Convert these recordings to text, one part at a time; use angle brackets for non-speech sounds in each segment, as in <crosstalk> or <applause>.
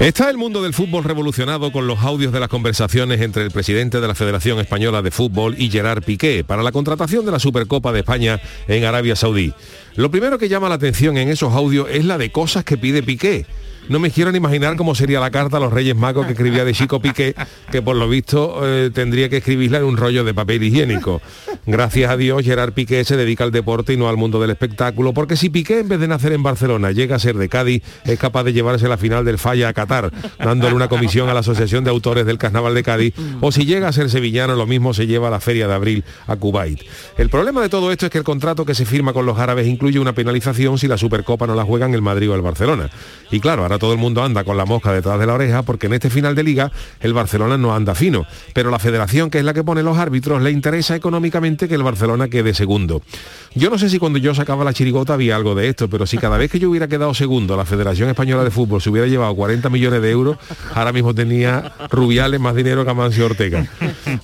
Está el mundo del fútbol revolucionado con los audios de las conversaciones entre el presidente de la Federación Española de Fútbol y Gerard Piqué para la contratación de la Supercopa de España en Arabia Saudí. Lo primero que llama la atención en esos audios es la de cosas que pide Piqué no me quiero ni imaginar cómo sería la carta a los Reyes Magos que escribía de Chico Piqué, que por lo visto eh, tendría que escribirla en un rollo de papel higiénico. Gracias a Dios, Gerard Piqué se dedica al deporte y no al mundo del espectáculo, porque si Piqué en vez de nacer en Barcelona llega a ser de Cádiz, es capaz de llevarse la final del Falla a Qatar, dándole una comisión a la Asociación de Autores del Carnaval de Cádiz, o si llega a ser sevillano, lo mismo se lleva a la Feria de Abril a Kuwait. El problema de todo esto es que el contrato que se firma con los árabes incluye una penalización si la Supercopa no la juegan el Madrid o el Barcelona. Y claro, todo el mundo anda con la mosca detrás de la oreja porque en este final de liga el Barcelona no anda fino, pero la federación, que es la que pone los árbitros, le interesa económicamente que el Barcelona quede segundo. Yo no sé si cuando yo sacaba la chirigota había algo de esto, pero si cada vez que yo hubiera quedado segundo, la Federación Española de Fútbol se hubiera llevado 40 millones de euros, ahora mismo tenía Rubiales más dinero que Amancio Ortega.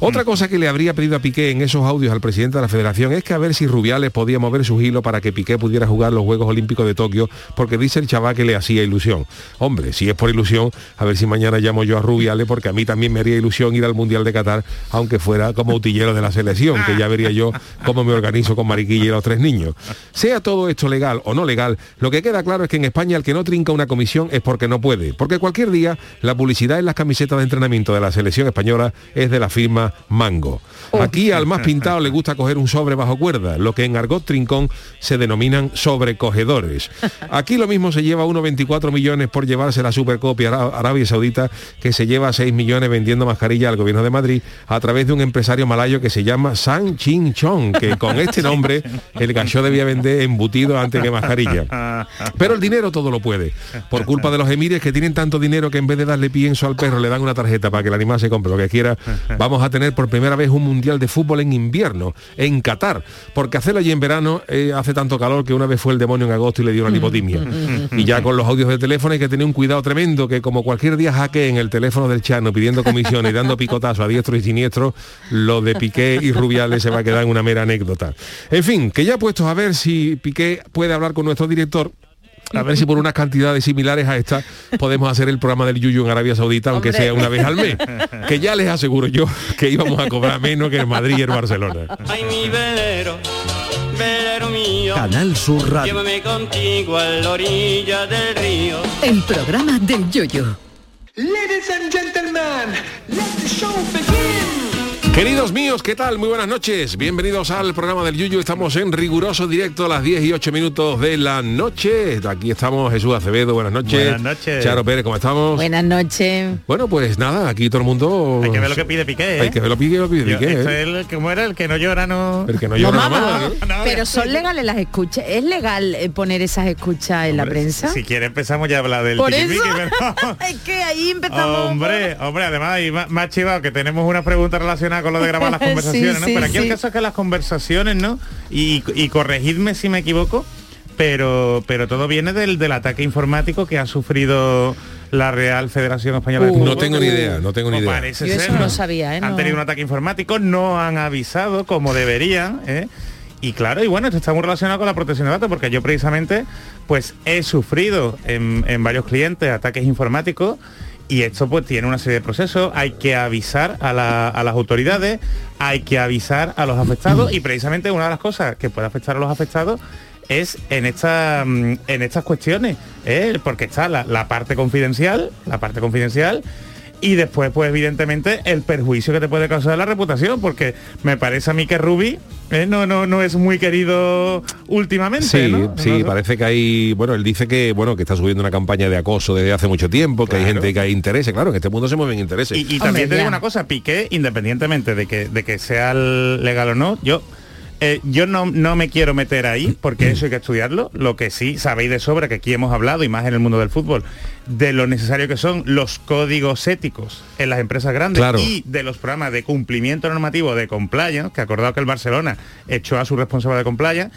Otra cosa que le habría pedido a Piqué en esos audios al presidente de la Federación es que a ver si Rubiales podía mover su hilo para que Piqué pudiera jugar los Juegos Olímpicos de Tokio, porque dice el chaval que le hacía ilusión. Hombre, si es por ilusión, a ver si mañana llamo yo a Rubiales, porque a mí también me haría ilusión ir al Mundial de Qatar, aunque fuera como utillero de la selección, que ya vería yo cómo me organizo con Mariquilla y los tres niños. Sea todo esto legal o no legal, lo que queda claro es que en España el que no trinca una comisión es porque no puede, porque cualquier día la publicidad en las camisetas de entrenamiento de la selección española es de la firma Mango. Aquí al más pintado le gusta coger un sobre bajo cuerda, lo que en argot trincón se denominan sobrecogedores. Aquí lo mismo se lleva 1,24 millones por llevarse la supercopia Arabia Saudita, que se lleva 6 millones vendiendo mascarilla al gobierno de Madrid a través de un empresario malayo que se llama San Chin Chong, que con este nombre el gallo debía vender embutido antes que mascarilla. Pero el dinero todo lo puede. Por culpa de los emires que tienen tanto dinero que en vez de darle pienso al perro le dan una tarjeta para que el animal se compre lo que quiera, vamos a tener por primera vez un mundial de fútbol en invierno, en Qatar, porque hacerlo allí en verano eh, hace tanto calor que una vez fue el demonio en agosto y le dio una lipotimia. y ya con los audios de teléfono hay que tener un cuidado tremendo, que como cualquier día hackee en el teléfono del Chano pidiendo comisiones y dando picotazo a diestro y siniestro, lo de Piqué y Rubiales se va a quedar en una mera anécdota. En fin, que ya puestos a ver si Piqué puede hablar con nuestro director, a ver si por unas cantidades similares a esta podemos hacer el programa del Yuyu en Arabia Saudita, aunque sea una vez al mes. Que ya les aseguro yo que íbamos a cobrar menos que en Madrid y en Barcelona. Ay, mi velero, velero mío, Canal Sur Radio. llévame contigo a la orilla del río. El programa del Yoyo. Ladies and gentlemen, let the show begin. Queridos míos, ¿qué tal? Muy buenas noches. Bienvenidos al programa del Yuyu. Estamos en riguroso directo a las 10 y 8 minutos de la noche. Aquí estamos Jesús Acevedo, buenas noches. Buenas noches. Charo Pérez, ¿cómo estamos? Buenas noches. Bueno, pues nada, aquí todo el mundo... Hay que ver lo que pide Piqué, ¿eh? Hay que ver lo que pide, lo pide Yo- Piqué, esto ¿eh? es el, ¿Cómo era? El que no llora no... El que no No, llora ¿no? No, pero son legales las escuchas. ¿Es legal eh, poner esas escuchas en la prensa? Si quiere empezamos ya a hablar del Por eso pero- <laughs> es que ahí empezamos. Hombre, hombre, además más, más chivado que tenemos una pregunta relacionada con lo de grabar las <laughs> conversaciones, ¿no? Sí, Pero aquí sí. el caso es que las conversaciones, ¿no? Y, y corregidme si me equivoco, pero pero todo viene del, del ataque informático que ha sufrido la Real Federación Española de Uh. Fútbol. No tengo ni idea, no tengo ni O idea. parece Yo eso ser, no sabía, ¿eh? Han No. tenido un ataque informático, no han avisado como deberían, ¿eh? Y claro, y bueno, esto está muy relacionado con la protección de datos, porque yo precisamente pues he sufrido en, en varios clientes ataques informáticos y esto pues tiene una serie de procesos, hay que avisar a, la- a las autoridades, hay que avisar a los afectados y precisamente una de las cosas que puede afectar a los afectados es en esta mm, en estas cuestiones, ¿eh? porque está la, la parte confidencial, la parte confidencial y después pues evidentemente el perjuicio que te puede causar la reputación porque me parece a mí que Ruby eh, no no no es muy querido últimamente Sí, ¿no? sí, No- parece que hay, bueno, él dice que, bueno, que está subiendo una campaña de acoso desde hace mucho tiempo, que hay gente que hay intereses, claro, en este mundo se mueven intereses. Y, y Hombre, también te ya. digo una cosa, Piqué, independientemente de que, de que sea legal o no, yo Eh, yo no, no me quiero meter ahí porque eso hay que estudiarlo. Lo que sí sabéis de sobra que aquí hemos hablado y más en el mundo del fútbol de lo necesario que son los códigos éticos en las empresas grandes Claro. y de los programas de cumplimiento normativo de compliance, que acordado que el Barcelona echó a su responsable de compliance.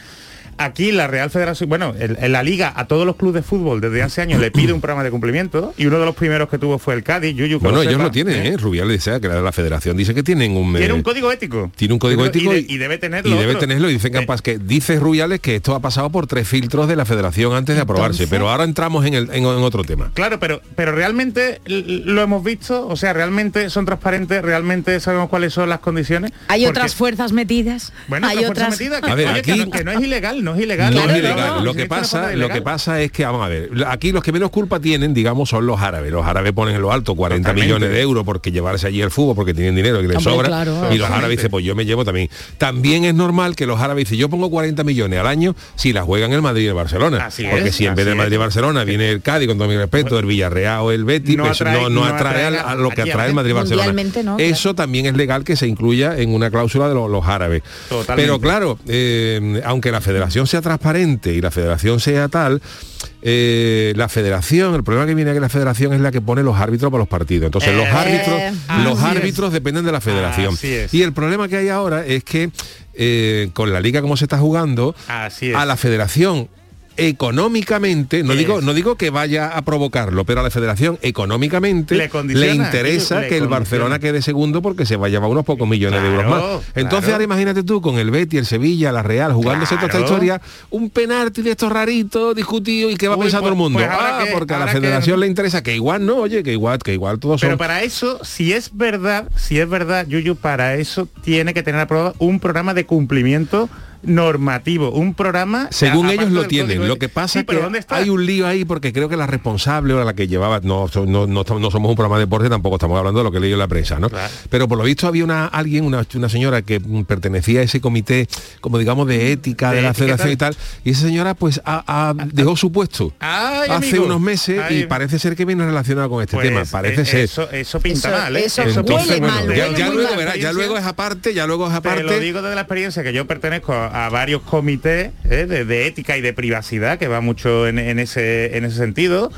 Aquí la Real Federación, bueno, el- en la liga a todos los clubes de fútbol desde hace años le pide un programa de cumplimiento y uno de los primeros que tuvo fue el Cádiz, Yuyu. Bueno, ellos sepa, lo tienen, ¿eh? Rubiales dice que la, la federación dice que tienen un... Tiene eh, un código ético. tiene un código Y ético de- y, debe tenerlo. y debe otro. tenerlo y dicen que, Eh, capaz que dice Rubiales que esto ha pasado por tres filtros de la federación antes de aprobarse Entonces- pero ahora entramos en, el, en, en otro tema Claro, pero, pero realmente lo hemos visto, o sea, realmente son transparentes, realmente sabemos cuáles son las condiciones. Hay porque- otras fuerzas metidas. Bueno, hay otras. metida, que, A ver, oye, que aquí- no, que no es ilegal, no es ilegal. no es ilegal. no, lo que pasa, lo que pasa es que vamos a ver, aquí los que menos culpa tienen, digamos, son los árabes. Los árabes ponen en lo alto 40 Totalmente. millones de euros porque llevarse allí el fútbol porque tienen dinero que les Hombre, sobra. claro. y los árabes dicen, pues yo me llevo también. También es normal que los árabes dicen, yo pongo 40 millones al año si la juegan el Madrid y el Barcelona. Así porque es, si en vez de Madrid y. Barcelona viene el Cádiz, con todo mi respeto, el Villarreal o el Betis, No pues atrae- no, no no atrae atrae a, a lo que atrae el Madrid y Barcelona. Eso también es legal que se incluya en una cláusula de lo- los árabes. Totalmente. Pero claro, eh, aunque la federación sea transparente y la federación sea tal, eh, la federación, el problema que viene es que la federación es la que pone los árbitros para los partidos. Entonces los Eh, árbitros, los es. árbitros dependen de la federación. Y el problema que hay ahora es que eh, con la liga como se está jugando, Así es. a la federación económicamente, no Es. digo, no digo que vaya a provocarlo, pero a la federación económicamente Le interesa le que el. Barcelona quede segundo porque se va a llevar unos pocos millones de euros más. Entonces claro. ahora imagínate tú con el Betty, el Sevilla, la Real, jugándose toda esta historia, un penalti de estos raritos, discutido y qué va a pensar todo el pues- mundo. pues ah, que- porque a la que- federación le interesa que igual no, oye, que igual, que igual todos Pero son. para eso, si es verdad, si es verdad, Yuyu, para eso tiene que tener aprobado un programa de cumplimiento normativo, un programa Según a- ellos aparte lo tienen. código Lo que pasa Sí, es que ¿dónde está? hay un lío ahí porque creo que la responsable o la que llevaba, no, no, no, no somos un programa de deporte, tampoco estamos hablando de lo que he leído en la prensa, ¿no? Claro. Pero por lo visto había una alguien, una, una señora que pertenecía a ese comité, como digamos, de ética de, De la federación y tal. y esa señora pues ha- dejó su puesto Ay, hace amigo. unos meses y parece ser que viene relacionado con este Pues, tema, parece eh, ser. Eso, eso pinta Eso- mal, ¿eh? eso pinta huele bueno, mal, ya, huele ya muy luego mal. verás, ya luego es aparte, ya luego es Te lo aparte. digo desde la experiencia que yo pertenezco a, a varios comités ¿eh? de, de ética y de privacidad, que va mucho en, en ese, en ese sentido.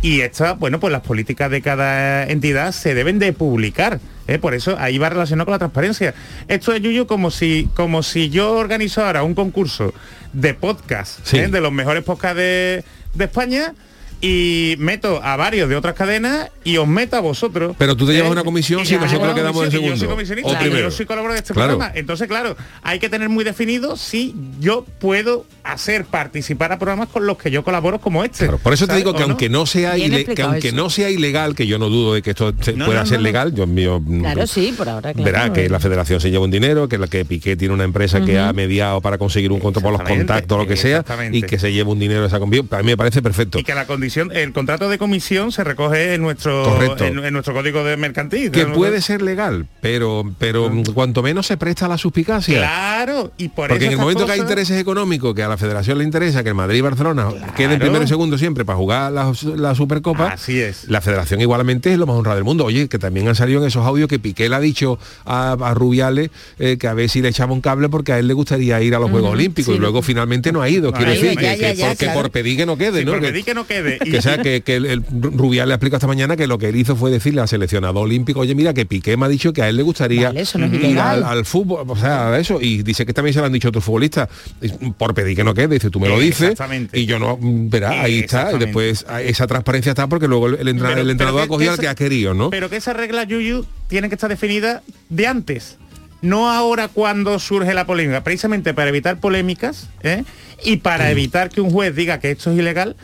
Y esta, bueno, pues las políticas de cada entidad se deben de publicar. ¿eh? Por eso ahí va relacionado con la transparencia. Esto es Yuyu como si, como si yo organizara un concurso de podcast, Sí. ¿eh? de los mejores podcasts de, de España. Y meto a varios de otras cadenas y os meto a vosotros. Pero tú te llevas ¿eh? una comisión Y si nosotros quedamos de comisión y Yo soy segundo. comisionista, O primero. yo soy colaborador de este Claro. programa. Entonces, claro, hay que tener muy definido si yo puedo hacer participar a programas con los que yo colaboro como este. Claro, por eso te digo que aunque no sea que aunque eso. no sea ilegal, que yo no dudo de que esto se- No, pueda no, ser legal, yo mío Claro, sí, por ahora. claro. verá que la federación se lleva un dinero, que la que Piqué tiene una empresa que ha mediado para conseguir un control por los contactos, lo que sea, y que se lleva un dinero esa convivencia. Para mí me parece perfecto. Y que la condición, el contrato de comisión se recoge en nuestro en, en nuestro código de mercantil. Que ¿no? puede ser legal, pero pero cuanto menos se presta a la suspicacia. Claro, y por Porque eso en el momento que hay intereses económicos, que a la federación le interesa que el Madrid y Barcelona queden primero y segundo siempre para jugar la, la Supercopa, Así es. la federación igualmente es lo más honrado del mundo. Oye, que también han salido en esos audios que Piqué le ha dicho a, a Rubiales eh, que a ver si le echaba un cable porque a él le gustaría ir a los Juegos Olímpicos sí, y luego finalmente no ha ido. Quiero decir ya, que, ya, que ya, por, que claro. por pedir que no quede, Sí, ¿no? por pedir que no quede. <laughs> Que sea que, que el, el Rubiales le explica esta mañana que lo que él hizo fue decirle al seleccionado olímpico, oye mira que Piqué me ha dicho que a él le gustaría Vale, eso no es ir ilegal. al, al fútbol, o sea, a eso, y dice que también se lo han dicho otros futbolistas, por pedir que no quede, dice, tú me lo dices, Exactamente. y yo no, mm, verá, ahí está, y después ah, esa transparencia está porque luego el, entra- Pero- el entrenador ha cogido al que ha querido, ¿no? Pero que esa regla, Yuyu, tiene que estar definida de antes. No ahora cuando surge la polémica, precisamente para evitar polémicas ¿eh? y para evitar que un juez diga que esto es ilegal,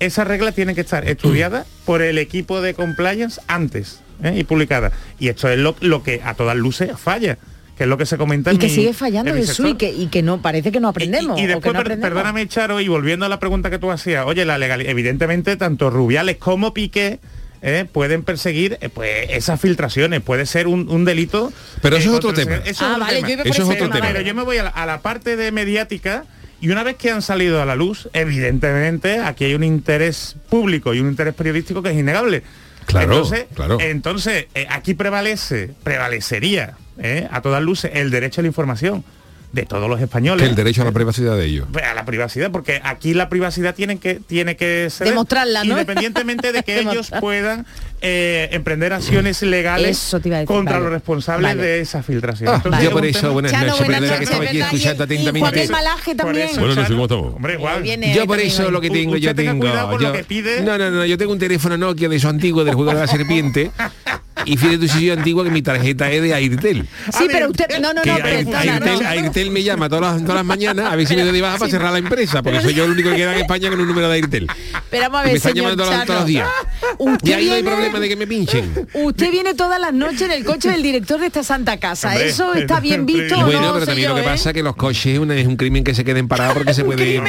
esa regla tiene que estar estudiada por el equipo de compliance antes ¿eh? y publicada. Y esto es lo, lo que a todas luces falla, que es lo que se comenta Y en que mi- sigue fallando Jesús, y que, y que no parece que no aprendemos. Y, y o que después, no per- aprendemos. perdóname, Charo, y volviendo a la pregunta que tú hacías, oye, la legalidad, evidentemente, tanto Rubiales como Piqué eh, pueden perseguir eh, pues esas filtraciones, puede ser un, un delito. Pero eso es otro tema. eso es Ah, otro vale, tema. yo Eso es tema. Pero yo me voy a la, a la parte de mediática y una vez que han salido a la luz, evidentemente aquí hay un interés público y un interés periodístico que es innegable. Claro, entonces, claro. entonces eh, aquí prevalece, prevalecería eh, a todas luces el derecho a la información. De todos los Que españoles. el derecho a la privacidad de ellos. Pues, a la privacidad, porque aquí la privacidad tiene que, tiene que ser Demostrarla, ¿no? independientemente de que <laughs> ellos puedan eh, emprender acciones legales decir, contra vale. los responsables Vale. de esa filtración. Ah, Entonces, yo por eso, buenas Chano, noches, buenas que noches, estaba aquí ¿verdad? escuchando Y- y atentamente. El Malaje también. eso, ¿cómo estamos? Hombre. Viene Yo por eso lo que tengo, yo tengo. yo- que pide. No, no, no, yo tengo un teléfono Nokia de esos antiguos del juego de la <laughs> serpiente. Y fíjate si soy antiguo que mi tarjeta es de Airtel. Sí, pero usted... No, no, Que no, Air- perdona, Airtel, no. Airtel me llama todas las, todas las mañanas a ver si me doy de baja para cerrar la empresa, porque soy yo el único que queda en España con un número de Airtel. Pero vamos a ver, me están señor llamando todos, los- todos los Chano. días. Usted Y ahí no hay viene- problema de que me pinchen. Usted viene todas las noches en el coche del director de esta santa casa. Hombre, ¿Eso está bien visto o Bueno, no, pero también lo que señor, pasa eh? es que los coches es, una- es un crimen que se queden parados porque se puede...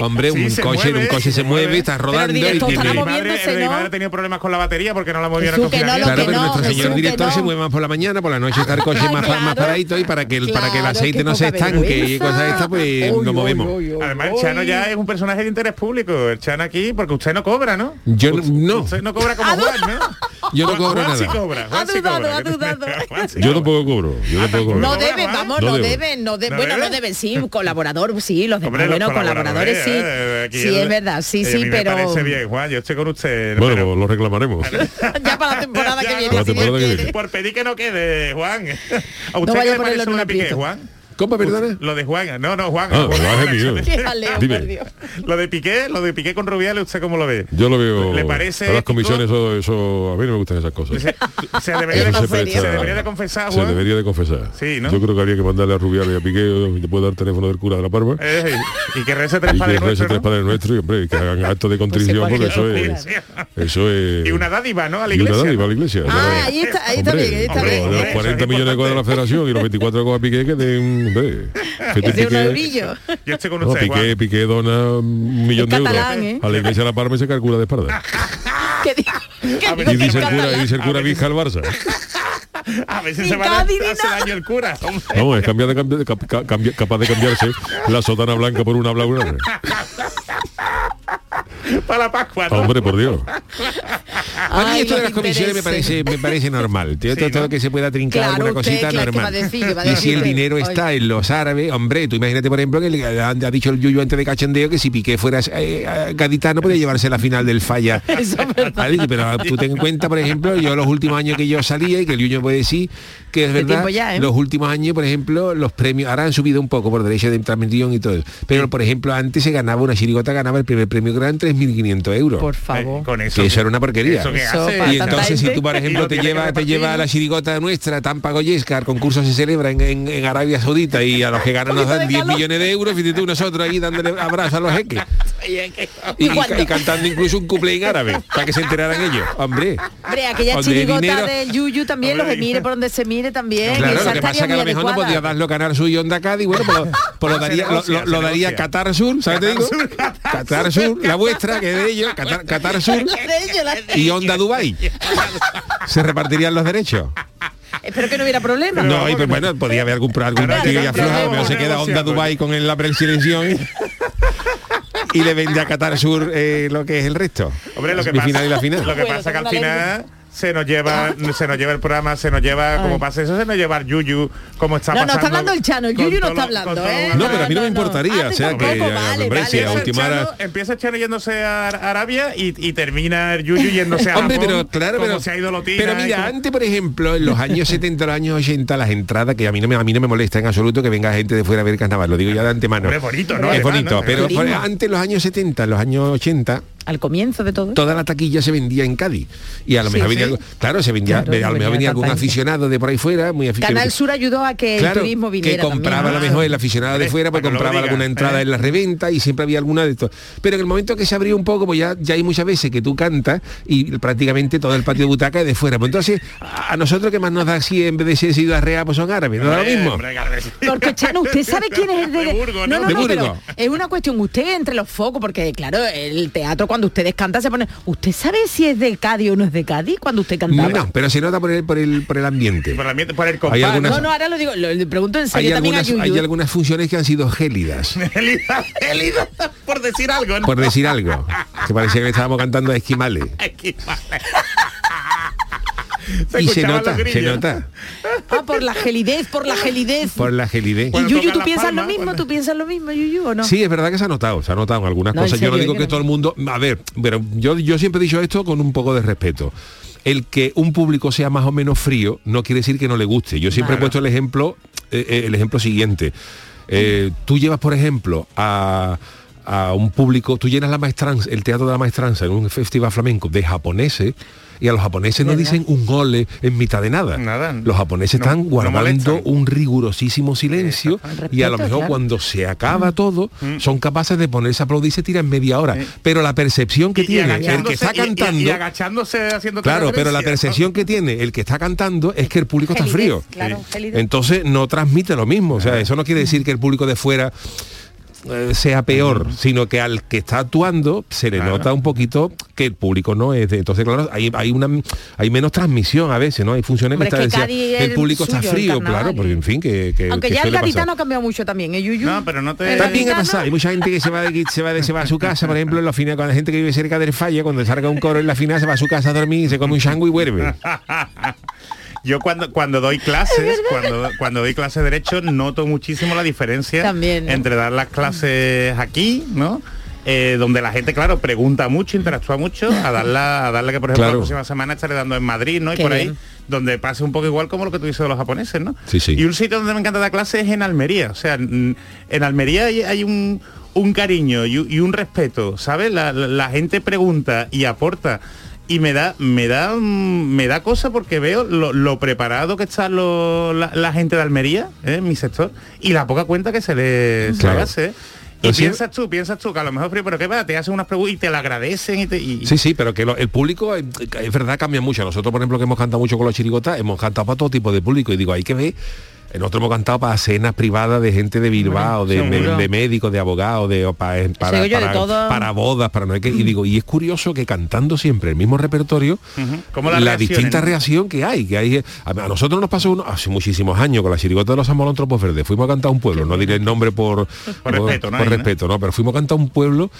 Hombre, un coche, un coche se mueve, está rodando y tiene... Mi madre, eh, ¿no? tenido problemas con la batería porque no la movieron No, Claro, no, nuestro señor director no. se mueve más por la mañana, por la noche está el coche más, Claro. más paradito y para que el, para que el Claro, aceite no se estanque y cosas estas, pues Uy, nos movemos. uy, uy, Además, el. Chano ya es un personaje de interés público. El Chano aquí, porque usted no cobra, ¿no? Yo Usted- no. Usted no cobra como Juan, ¿no? Yo no cobro sí nada. cobra, Juan Ha sí dudado, cobra. ha dudado. Yo cobra. tampoco cobro, yo tampoco cobro. No ¿No deben, debe, vamos, No no debe. deben, no de- ¿No bueno, no deben, sí, colaborador, sí, los los bueno, colaboradores sí. eh, Sí, es verdad, sí, sí, pero parece bien, Juan, yo estoy con usted. Bueno, lo reclamaremos. <laughs> ya para la temporada que viene. La temporada que viene. Por pedir que no quede, Juan. <laughs> ¿A usted vaya qué a le ponerlo parece en lo un de Piqué, aprieto. Juan? ¿Cómo, perdona? Lo de Juan, no, no, Juan. Ah. <laughs> Lo de Piqué, lo de Piqué con Rubiales, ¿usted cómo lo ve? Yo lo veo... ¿Le parece a las comisiones, eso, eso- a mí no me gustan esas cosas. Se, se <laughs> debería, de, se se debería de confesar, Se Juan. debería de confesar. Sí, ¿no? Yo creo que habría que mandarle a Rubiales y a Piqué, te puede dar teléfono del cura de la Parma. Eh, y que rece tres y que padres rece nuestros, tres ¿no? padres nuestros y hombre, que hagan actos de contrición porque eso es, eso es <laughs> Y una dádiva, ¿no? A la y una iglesia. dádiva a la iglesia. Ah, ahí está, ahí está bien, ahí está bien. de los Eso 40 es millones de cosas de la federación y los 24 de Piqué que den hombre, <laughs> es un Piqué-. Yo estoy con no, usted, Piqué, Juan. Piqué dona un millón de euros ¿eh? a la iglesia de la Parma y se calcula de espalda. <laughs> ¿Qué digo? ¿Qué digo y que dice el cura, y dice el cura Vizca al Barça. A veces <laughs> se va a hacer daño el cura. hombre. No, es cambiar de, cambi- de cap- ca- cambi- capaz de cambiarse la sotana blanca por una blanca para la Pascua. Hombre, por Dios. <laughs> a mí esto de las comisiones me parece, me parece normal. Todo, que se pueda trincar claro, alguna cosita normal. Y si el dinero está en los árabes, hombre, tú imagínate, por ejemplo, que le eh, ha, dicho el Yuyu antes de Cachendeo que si Piqué fuera eh, eh gaditano podía llevarse la final del falla. <laughs> Pero tú ten en cuenta, por ejemplo, yo los últimos años que yo salía y eh, que el Yuyu puede decir que es verdad, los últimos años, por ejemplo, los premios, ahora han subido un poco por derecho de transmisión y todo. Pero, por ejemplo, antes se ganaba una chirigota, ganaba el primer premio, gran 3 6.500 euros. Por favor. Con eso. Que eso era una porquería. Y entonces si tú, por ejemplo, te llevas te lleva a la chirigota nuestra, tan pagoyesca, el concurso se celebra en, Arabia Saudita y a los que ganan nos dan 10 millones de euros, y tú nosotros ahí dándole abrazos a los jeques. Y, cantando incluso un couple en árabe, para que se enteraran ellos. Hombre. Hombre, aquella chirigota de Yuyu también, los que mire por donde se mire también. Lo que pasa que a lo mejor no podía darlo Cádiz, pues <laughs> lo, daría, lo, lo, daría Qatar Sur, ¿sabes te digo? Qatar Sur, la vuestra que es de ellos, Qatar, Qatar Sur <laughs> y. Onda Dubai. <laughs> Se repartirían los derechos. Espero que no hubiera problema. No, y pues bueno, podía haber algún, algún y claro, afloja, claro, pero se queda Onda. Dubai con el- la presidenciación <laughs> y le vende a Qatar Sur eh, lo que es el resto. Hombre, lo que Mi pasa, final y la final. Lo que pasa que al una final se nos lleva <laughs> se nos lleva el programa, se nos lleva como pasa eso, se nos lleva el Yuyu, como está No, no, pasando. está hablando el Chano, el Yuyu no está hablando, ¿eh? No, pero a mí no me no, no. importaría, Ah, o sea que Empieza el Chano- Empieza el Chano yéndose a Arabia y, y termina el Yuyu yéndose a Hombre, Japón, pero claro, pero, se ha ido Lotina pero mira, antes, por ejemplo, en los años 70, los años 80, las entradas, que a mí no me, a mí no me molesta en absoluto que venga gente de fuera a ver carnaval, lo digo ya de antemano. Hombre, bonito, ¿no? Es bonito, ¿no? pero antes, en los años 70, en los años 80, Al comienzo de todo. toda la taquilla se vendía en Cádiz y a lo Sí, mejor sí. venía claro se vendía Claro, a lo mejor venía venía algún gente. aficionado de por ahí fuera muy aficionado Canal Sur ayudó a que Claro, el turismo viniera que compraba también, a lo mejor el aficionado de Hombre, fuera pues para que lo compraba diga, alguna entrada ¿eh? en la reventa y siempre había alguna de estos pero en el momento que se abrió un poco pues ya, ya hay muchas veces que tú cantas y prácticamente todo el patio de butaca es de fuera pues entonces a nosotros que más nos da si en vez de ser Ciudad Real pues son árabes no da lo mismo. Porque Chano, usted sabe quién es el de, De Burgos, no, ¿no? no, De no, pero Burgos. es una cuestión, usted entre los focos, porque claro, el teatro cuando ustedes cantan se pone. ¿Usted sabe si es de Cádiz o no es de Cádiz cuando usted cantaba? no pero se nota por el por el por el ambiente Por el ambiente, por el compás, algunas- ¿no? No, ahora lo digo, lo, le pregunto en hay serio también algunas a hay algunas funciones que han sido gélidas <laughs> Elida, Elida, por decir algo, ¿no? por decir algo que parecía que estábamos cantando a esquimales <laughs> Aquí, <laughs> y se nota, se nota. Ah, por la gelidez, por la gelidez. Por la gelidez. Cuando y Yuyu, ¿tú piensas palma, lo mismo? cuando- ¿Tú piensas lo mismo, Yuyu, o no? Sí, es verdad que se ha notado, se ha notado en algunas No, en cosas. yo no digo que todo el mundo. A ver, pero yo, yo siempre he dicho esto con un poco de respeto. El que un público sea más o menos frío no quiere decir que no le guste. Yo siempre he puesto el ejemplo, eh, eh, el ejemplo siguiente. Eh, tú llevas, por ejemplo, a, a un público, tú llenas la maestranza, el teatro de la maestranza en un festival flamenco de japoneses y a los japoneses no dicen un ole en mitad de nada. Nada. Los japoneses No, están guardando un rigurosísimo silencio y a lo mejor claro. cuando se acaba todo son capaces de ponerse a aplaudir y se tiran media hora. Pero la percepción que Y- y tiene el que está y- cantando... Y, agachándose haciendo Claro, pero la percepción que tiene el que está cantando es que el público está frío. claro. Entonces no transmite lo mismo. O sea, eso no quiere decir que el público de fuera eh, sea peor, sino que al que está actuando se le Claro. nota un poquito que el público no es de. Entonces, claro, hay, hay una hay menos transmisión a veces, ¿no? Hay funciones Hombre, que, es está, que decía, Cádiz es el público está suyo, frío, claro, porque en fin, que, que- Aunque que ya el gaditano ha cambiado mucho también, ¿eh, Yuyu? No, pero no te- También ha pasado, hay mucha gente que se va de, se va de- se va a su casa, por ejemplo, en la final, cuando la gente que vive cerca del falla, cuando salga un coro en la final, se va a su casa a dormir, se come un chango y vuelve. <laughs> Yo cuando cuando doy clases, cuando, cuando doy clases de derecho, noto muchísimo la diferencia También, ¿no? entre dar las clases aquí, ¿no? Eh, donde la gente, claro, pregunta mucho, interactúa mucho, a darla, a darle que por ejemplo Claro. la próxima semana estaré dando en Madrid, ¿no? Y Qué por ahí, bien. donde pase un poco igual como lo que tú dices de los japoneses, ¿no? Sí, sí. Y un sitio donde me encanta dar clases es en Almería. O sea, en Almería hay, hay un, un cariño y, y un respeto, ¿sabes? La, la- la gente pregunta y aporta. Y me da, me da, me da cosa porque veo lo, lo preparado que está lo- la, la gente de Almería, ¿eh? en mi sector, y la poca cuenta que se le, Claro. hace. Y piensas tú, piensas tú, que a lo mejor pero qué va, te hacen unas preguntas y te la agradecen y te. y- Sí, sí, pero que lo- el público, es verdad, cambia mucho. Nosotros, por ejemplo, que hemos cantado mucho con los chirigotas, hemos cantado para todo tipo de público. Y digo, hay que ver, nosotros hemos cantado para cenas privadas de gente de Bilbao, de, de médicos, de abogados, de, eh, para, para- todo. para bodas, para no sé qué. Y digo, y es curioso que cantando siempre el mismo repertorio. Como la distinta ¿no? reacción que hay. que hay eh, a, nosotros nos pasó uno, hace muchísimos años con la chirigota de los Amolontropos Verdes. Fuimos a cantar a un pueblo, no diré el nombre por, respeto, por ¿no? respeto, ¿no? Pero fuimos a cantar a un pueblo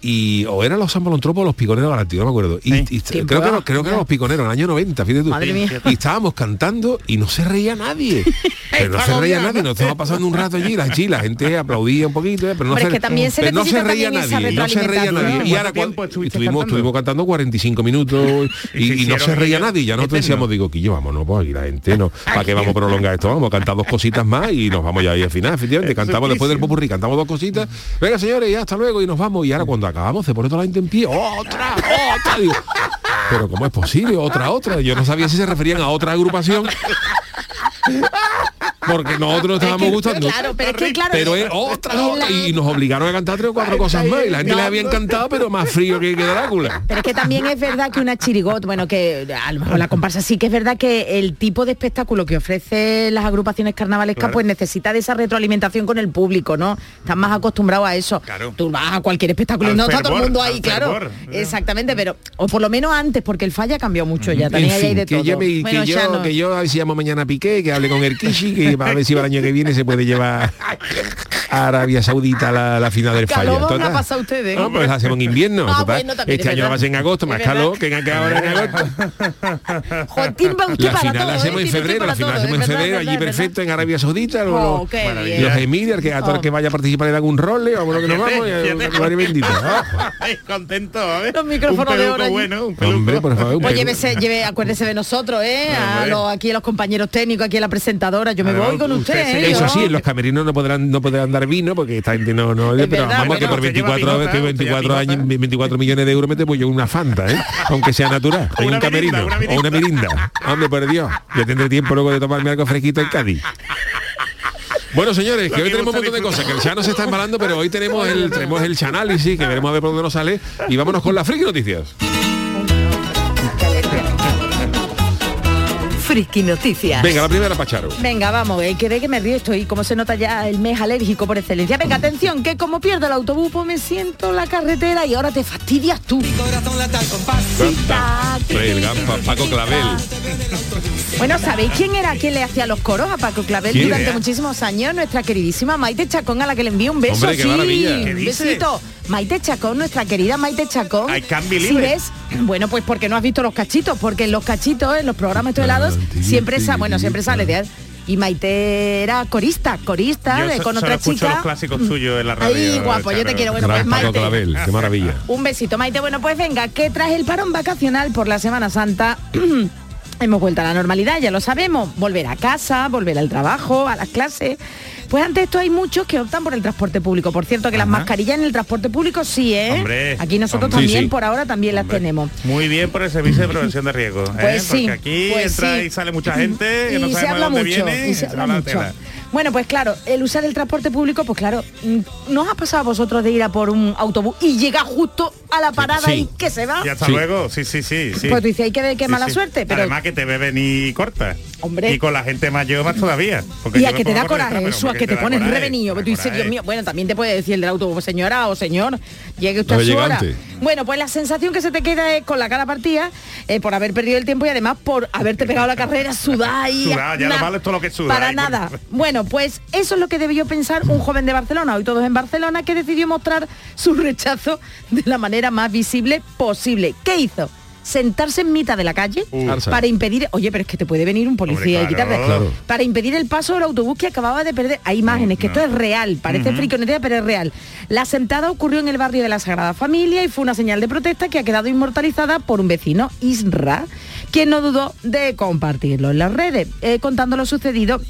y o eran los samolontropos o los piconeros galácticos, no me acuerdo. Y, creo que, creo que eran los piconeros, en el año 90, fíjate tú. Madre mía. Y estábamos cantando y no se reía nadie. <laughs> Pero no se reía nadie, nos estábamos pasando un rato allí, la, la gente aplaudía un poquito, eh, pero no, se, es que también se pero no se necesita reía nadie, no se reía nadie. Y ahora ¿Cuánto tiempo cuando estuviste estuvimos, cantando? estuvimos cantando 45 minutos Y y, se y no se reía nadie, ya nosotros eternos. decíamos, digo, Quillo, vamos, no, pues aquí la gente no, <laughs> ¿para qué vamos a prolongar esto? Vamos a cantar dos cositas más y nos vamos ya ahí al final, efectivamente, cantamos después del popurrí, cantamos dos cositas, venga señores, ya hasta luego y nos vamos. Y ahora cuando acabamos se pone toda la gente en pie, otra, otra, digo, pero ¿cómo es posible? Otra, otra. Yo no sabía si se referían a otra agrupación. Porque nosotros nos estábamos gustando. Claro, pero es que claro. Pero eh, es otra, Y nos obligaron a cantar tres o cuatro cosas más. Y la gente No. les había encantado, pero más frío que, que Drácula. Pero es que también es verdad que una chirigot, bueno, que a lo mejor la comparsa sí que es verdad que el tipo de espectáculo que ofrece las agrupaciones carnavalescas Claro. pues necesita de esa retroalimentación con el público, ¿no? Están más acostumbrados a eso. Claro. Tú vas a cualquier espectáculo y no está todo el mundo ahí, claro. fervor. Exactamente, pero o por lo menos antes, porque el falla ha cambiado mucho ya, también En ahí hay fin, de que todo. yo, me- Bueno, que, yo, no. que yo a ver si llamo mañana a Piqué, que hable con el Kishi, que va a ver si para el año que viene se puede llevar <laughs> a Arabia Saudita la, la final del Calor falla. van a Total. pasar ustedes. No, pues la hacemos en invierno. Ah, bueno, este es año va a ser en agosto, más calor que, ahora en agosto. <laughs> Joaquín va usted La para final todo, la ¿eh? hacemos en febrero, la final todo, la hacemos en febrero, allí perfecto, en Arabia Saudita, los, Oh, los- que, a todo el que vaya a participar le dan un rol, o bueno que nos vamos, y bendito. <laughs> Ah, contento, ¿eh? Los micrófonos un de oro bueno. Hombre, por favor, Pues llévese, lleve, acuérdese de nosotros, ¿eh? A Hombre. los, aquí a los compañeros técnicos, aquí a la presentadora. Yo me voy con usted ¿eh? Eso sí, en los camerinos no podrán no podrán vino porque esta gente no, no Es pero verdad, vamos que por usted lleva 24 pijota, que usted lleva 24 años pijota. 24 millones de euros me tengo yo una Fanta, ¿eh? aunque sea natural, una un camerino mirinda, una o una mirinda. Hombre, por Dios, yo tendré tiempo luego de tomarme algo fresquito en Cádiz. Bueno, señores, que hoy tenemos un montón de cosas, que el Chano se está embalando, pero hoy tenemos el tenemos el análisis, que veremos a ver por dónde nos sale, y vámonos con las friki noticias. Friki Noticias. Venga, la primera, Pacharo. Venga, vamos, eh, que ve que me río estoy, como se nota ya el mes alérgico por excelencia. Venga, atención, que como pierdo el autobús, pues me siento en la carretera y ahora te fastidias tú. Pa- Paco Clavel. Bueno, ¿sabéis quién era quien le hacía los coros a Paco Clavel ¿Quién durante era? muchísimos años? Nuestra queridísima Maite Chacón, a la que le envío un beso. Hombre, qué sí, maravilla. un ¿Qué dice? Maite Chacón, nuestra querida Maite Chacón. I can't si ves, bueno, pues porque no has visto los cachitos, porque en los cachitos, en los programas estos helados, siempre sa bueno, siempre sale de y Maite era corista, corista Yo de- con otra chica. los clásicos tuyos en la radio. Ay, guapo, yo te quiero. Bueno, pues Gran Maite. Clavel, qué maravilla. Un besito, Maite. Bueno, pues venga, que tras el parón vacacional por la Semana Santa <clears throat> hemos vuelto a la normalidad, ya lo sabemos. Volver a casa, volver al trabajo, a las clases. Pues ante esto hay muchos que optan por el transporte público. Por cierto, que las mascarillas en el transporte público sí, ¿eh? Hombre, Aquí nosotros hombre. también, Sí, sí. por ahora, también las tenemos. Muy bien por el servicio de prevención de riesgo. ¿eh? Pues sí, Porque aquí pues entra y sale mucha gente que no se habla mucho, viene y se habla mucho. Bueno, pues claro, el usar el transporte público, pues claro, mm, ¿nos ha pasado a vosotros de ir a por un autobús y llega justo a la parada sí. y que se va? Y hasta Sí. luego, sí, sí, sí. sí. Pues tú dices, hay que ver qué Sí, mala sí. suerte, pero Además que te beben y corta. Hombre. Y con la gente mayor más todavía. porque y a que te da coraje eso, a que te pones revenido. da Tú dices, coraje. Dios mío, bueno, también te puede decir el del autobús, señora o señor, llegue usted No a su llega hora. antes. Bueno, pues la sensación que se te queda es con la cara partida eh, por haber perdido el tiempo y además por haberte pegado la carrera, sudar y... Sudar, ya no na- vale todo lo que Para nada. por- <laughs> Bueno, pues eso es lo que debió pensar un joven de Barcelona, hoy todos en Barcelona, que decidió mostrar su rechazo de la manera más visible posible. ¿Qué hizo? Sentarse en mitad de la calle Uh. Para impedir, oye, pero es que te puede venir un policía Hombre, y quitarte, claro. Claro. para impedir el paso del autobús que acababa de perder. Hay imágenes, que no. esto es real, parece friconería, pero es real. La sentada ocurrió en el barrio de la Sagrada Familia y fue una señal de protesta que ha quedado inmortalizada por un vecino, Isra, quien no dudó de compartirlo en las redes, eh, contando lo sucedido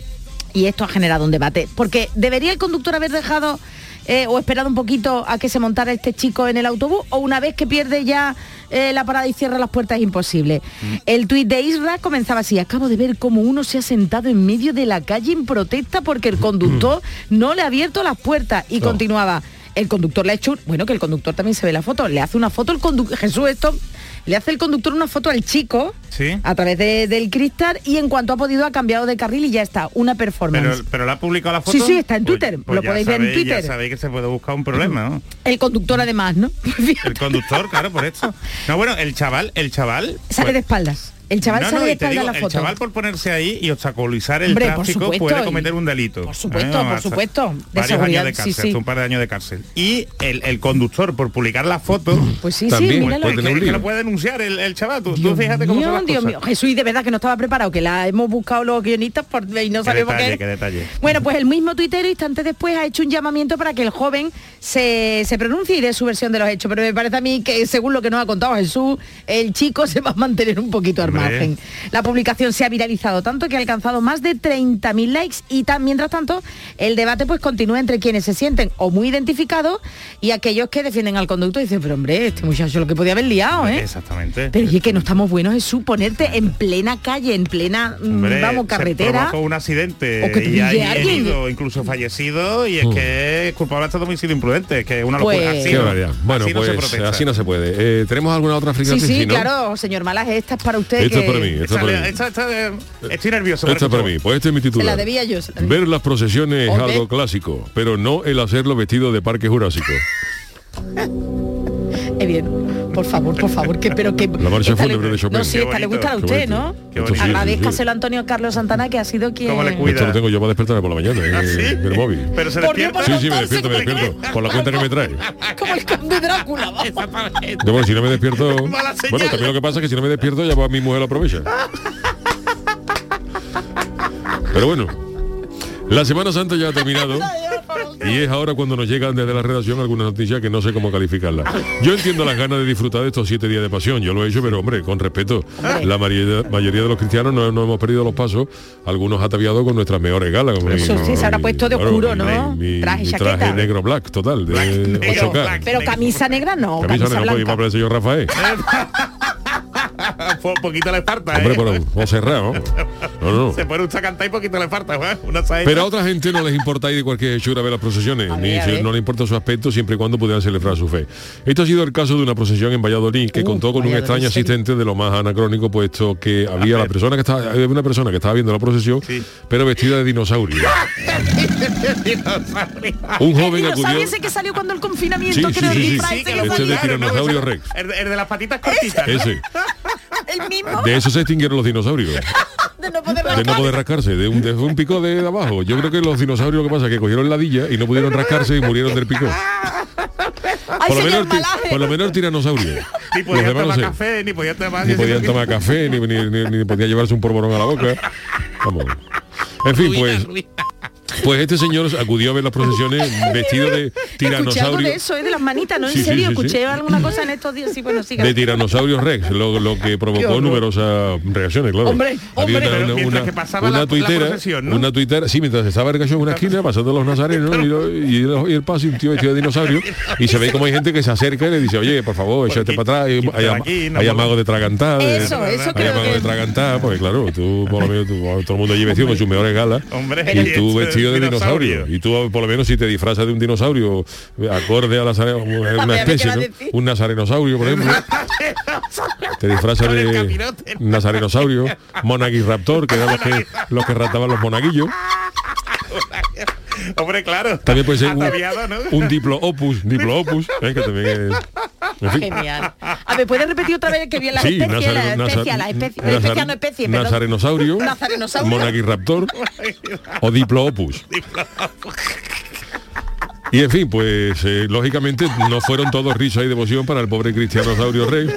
y esto ha generado un debate. Porque ¿debería el conductor haber dejado eh, o esperado un poquito a que se montara este chico en el autobús? ¿O una vez que pierde ya eh, la parada y cierra las puertas es imposible? El tuit de Isra comenzaba así. Acabo de ver cómo uno se ha sentado en medio de la calle en protesta porque el conductor no le ha abierto las puertas. Y No. continuaba. El conductor le ha hecho, un- bueno, que el conductor también se ve la foto, le hace una foto el conductor, Jesús, esto, le hace el conductor una foto al chico Sí. a través de- del cristal y en cuanto ha podido ha cambiado de carril y ya está, una performance. Pero, pero la ha publicado la foto. Sí, sí, está en Pues- Twitter, pues lo podéis ver en Twitter. Ya sabéis que se puede buscar un problema, ¿no? <laughs> El conductor además, ¿no? El conductor, claro, por esto. <laughs> No, bueno, el chaval, el chaval. sale pues- de espaldas. El chaval No, sale no, de espaldas digo, la el foto. chaval por ponerse ahí y obstaculizar el Hombre, tráfico supuesto, puede cometer un delito. por supuesto, ¿eh? por supuesto, de Varios seguridad, años de cárcel, sí, sí. hasta un par de años de cárcel. Y el, el conductor por publicar la foto. <coughs> Pues sí, También, sí, pues, míralo. puede que, tener un que lío. lo puede denunciar el, el chaval. Tú, fíjate cómo son mío, las Dios cosas. mío. Jesús, y de verdad que no estaba preparado, que la hemos buscado los guionistas por, y no Qué sabemos detalle, qué. qué detalle. Bueno, pues <laughs> el mismo tuitero instantes después ha hecho un llamamiento para que el joven se, se pronuncie y dé su versión de los hechos. Pero me parece a mí que según lo que nos ha contado Jesús, el chico se va a mantener un poquito Hombre. Margen. La publicación se ha viralizado tanto que ha alcanzado más de 30.000 likes y tan, mientras tanto el debate pues continúa entre quienes se sienten o muy identificados y aquellos que defienden al conductor y dicen, pero hombre, este muchacho lo que podía haber liado, ¿eh? Exactamente. Pero oye, que no estamos buenos, Jesús, ponerte en plena calle, en plena, mm, Hombre, vamos, se carretera. provocó un accidente O que te y hay alguien. herido, incluso fallecido, y es que es culpable hasta de homicidio imprudente, que es una locura. Pues- Así. Bueno, así no se pues así no se puede. Eh, ¿Tenemos alguna otra Sí, fricción? sí, ¿no? claro, señor Malaje, esta es para usted. Esto es que para mí, esto es Esta- para mí. esta- esta- estoy nervioso. Esto es para mí, pues este es mi Se titular. la debía yo. la debía. Ver las procesiones es algo clásico, pero no el hacerlo vestido de parque jurásico. <laughs> Eh, bien, por favor, por favor, que pero que <laughs> La marcha esta fúnebre le- de Chopin. No, sí, esta le gusta a usted. ¿no? Sí, sí, Agradezcaselo sí. a Antonio Carlos Santana que ha sido quien. ¿Cómo le cuida? Esto lo tengo yo para despertarme por la mañana, ¿Ah, eh, sí? en el móvil. Pero se Por Dios, despierta. Sí, sí, me despierto, me despierto. Por la cuenta que me trae. Como el conde Drácula. Yo, bueno, si no me despierto... <laughs> Bueno, también lo que pasa es que si no me despierto ya va mi mujer lo aprovecha. <laughs> Pero bueno, la Semana Santa ya ha terminado. Y es ahora cuando nos llegan desde la redacción algunas noticias que no sé cómo calificarlas. Yo entiendo las ganas de disfrutar de estos siete días de pasión, yo lo he hecho, pero hombre, con respeto. La mayoría, mayoría de los cristianos no, no hemos perdido los pasos, algunos ataviados con nuestras mejores galas. como Eso mi- sí, se habrá mi- puesto de claro, oscuro, ¿no? Mi, Traje, chaqueta. traje negro black, total, de negro 8K. black. Pero camisa negra no, Camisa camisa, negra, pues, iba a blanca. yo Rafael. <laughs> <laughs> Poquito le falta, Hombre, ¿eh? pero o cerrado. No, no. Se pone usted a cantar y poquito le falta, ¿eh? Una. Pero a otra gente no les importa ir de cualquier hechura a ver las procesiones, A ni si- no le importa su aspecto siempre y cuando pudieran celebrar su fe. Esto ha sido el caso de una procesión en Valladolid que Uh, contó con un extraño asistente de lo más anacrónico, puesto que había la persona que estaba, había una persona que estaba viendo la procesión, Sí. pero vestida de dinosaurio. <laughs> Un joven El dinosaurio acudió. ese que salió cuando el confinamiento, Sí, que Este de. El, el de las patitas cortitas. Ese. <laughs> el mismo De eso se extinguieron los dinosaurios. <laughs> de no poder de no rascar. poder rascarse, de un, de un pico de, abajo. Yo creo que los dinosaurios lo que pasa es que cogieron ladilla y no pudieron rascarse y murieron del pico. Ay, por, lo menos, por lo menos tiranosaurio. Ni podían no tomar sé. café, ni podían tomar... Ni podían tomar café, ni, ni, ni- ni podía llevarse un porborón a la boca. Vamos. En fin, pues, pues este señor acudió a ver las procesiones vestido de <laughs> tiranosaurio. de eso, ¿eh? de las manitas, ¿no? En Sí, sí, serio, sí, sí. escuché alguna cosa en estos días. Sí, bueno, de tiranosaurio rex, lo, lo que provocó numerosas reacciones, claro. Hombre, Había hombre. Mientras que pasaba la- la tuitera, procesión, ¿no? una tuitera, sí, mientras estaba en una esquina pasando los nazarenos <laughs> y, lo- y el, y el paso y un tío vestido de dinosaurio y se ve como hay gente que se acerca y le dice, oye, por favor, échate para atrás, hay, hay, de ama- aquí, no hay mola. amagos de tragantar, de- Eso, eso hay que- de tragantar, porque claro, tú por lo menos tú- todo el mundo allí vestido con sus mejores galas Hombre, y tú vestido de dinosaurio. dinosaurio y tú por lo menos si te disfrazas de un dinosaurio acorde a la <laughs> una especie, ¿qué va a ¿no? un nazarenosaurio, por ejemplo. <laughs> Te disfrazas de nazarenosaurio, monaguiraptor, que eran los que, los que raptaban los monaguillos. Hombre, claro. También puede ser un, ¿no? un diplo opus, diplo opus, ¿eh? que también es... Genial. A ver, ¿puedes repetir otra vez que bien las Sí, especies? nazare- la especie, la especie, nazar- especie no especie, nazarenosaurio, Nazarenosaurio. monaguiraptor <laughs> o diplo opus. Y en fin, pues eh, lógicamente no fueron todos risa y devoción para el pobre Cristianosaurio Rey,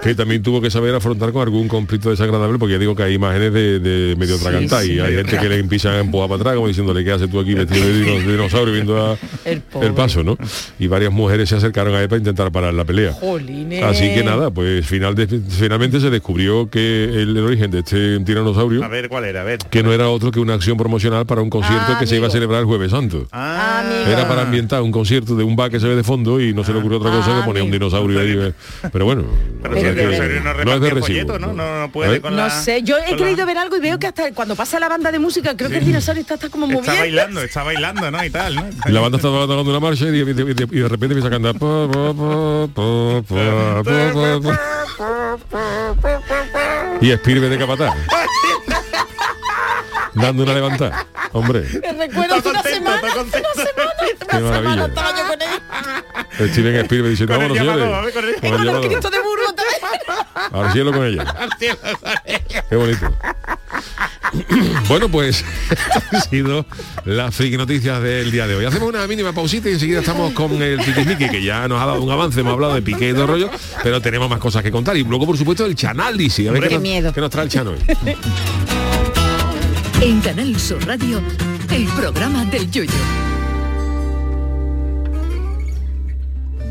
que también tuvo que saber afrontar con algún conflicto desagradable, porque ya digo que hay imágenes de, de medio tragantar y hay gente que le empiezan a empujar para atrás, como diciéndole, ¿qué haces tú aquí vestido de, dino- de dinosaurio viendo a- <laughs> El paso, ¿no? Y varias mujeres se acercaron a él para intentar parar la pelea. Jolines. Así que nada, pues final de- finalmente se descubrió que el, el origen de este tiranosaurio A ver, ¿cuál era? A ver. que no era otro que una acción promocional para un concierto Ah, que se iba a celebrar el jueves santo. Ah. Era para ambientar un concierto de un bar que se ve de fondo y no se le ocurrió otra cosa Ah, que poner un dinosaurio ahí. Pero bueno, Pero no no es de recibo. ¿no? No, no puede ¿Eh? con No la- sé, yo he querido la- ver algo y veo que hasta cuando pasa la banda de música, creo que el dinosaurio está, está como Está moviendo. bailando, está bailando, ¿no? Y tal, ¿no? Y <laughs> la banda estaba dando una marcha y de, y de- y de- y de repente empieza a cantar. Y Spirbe de Capataz. Dando una levantada. Hombre, Me recuerdo Está una semana, está una semana, una semana estaba yo con él. Steven Spirbe diciendo, Con el vámonos señores. con el- Con el Con de. Al cielo con ella. Qué bonito. <clears throat> Bueno, pues <laughs> han sido las friki noticias del día de hoy. Hacemos una mínima pausita y enseguida estamos con el Tiquismiqui, que ya nos ha dado un avance, hemos hablado de piqué y todo el rollo, pero tenemos más cosas que contar. Y luego, por supuesto, el Chanalisi. A ver Qué qué, nos, miedo. qué nos trae el Chano hoy. En Canal Sur Radio, el programa del Yoyo.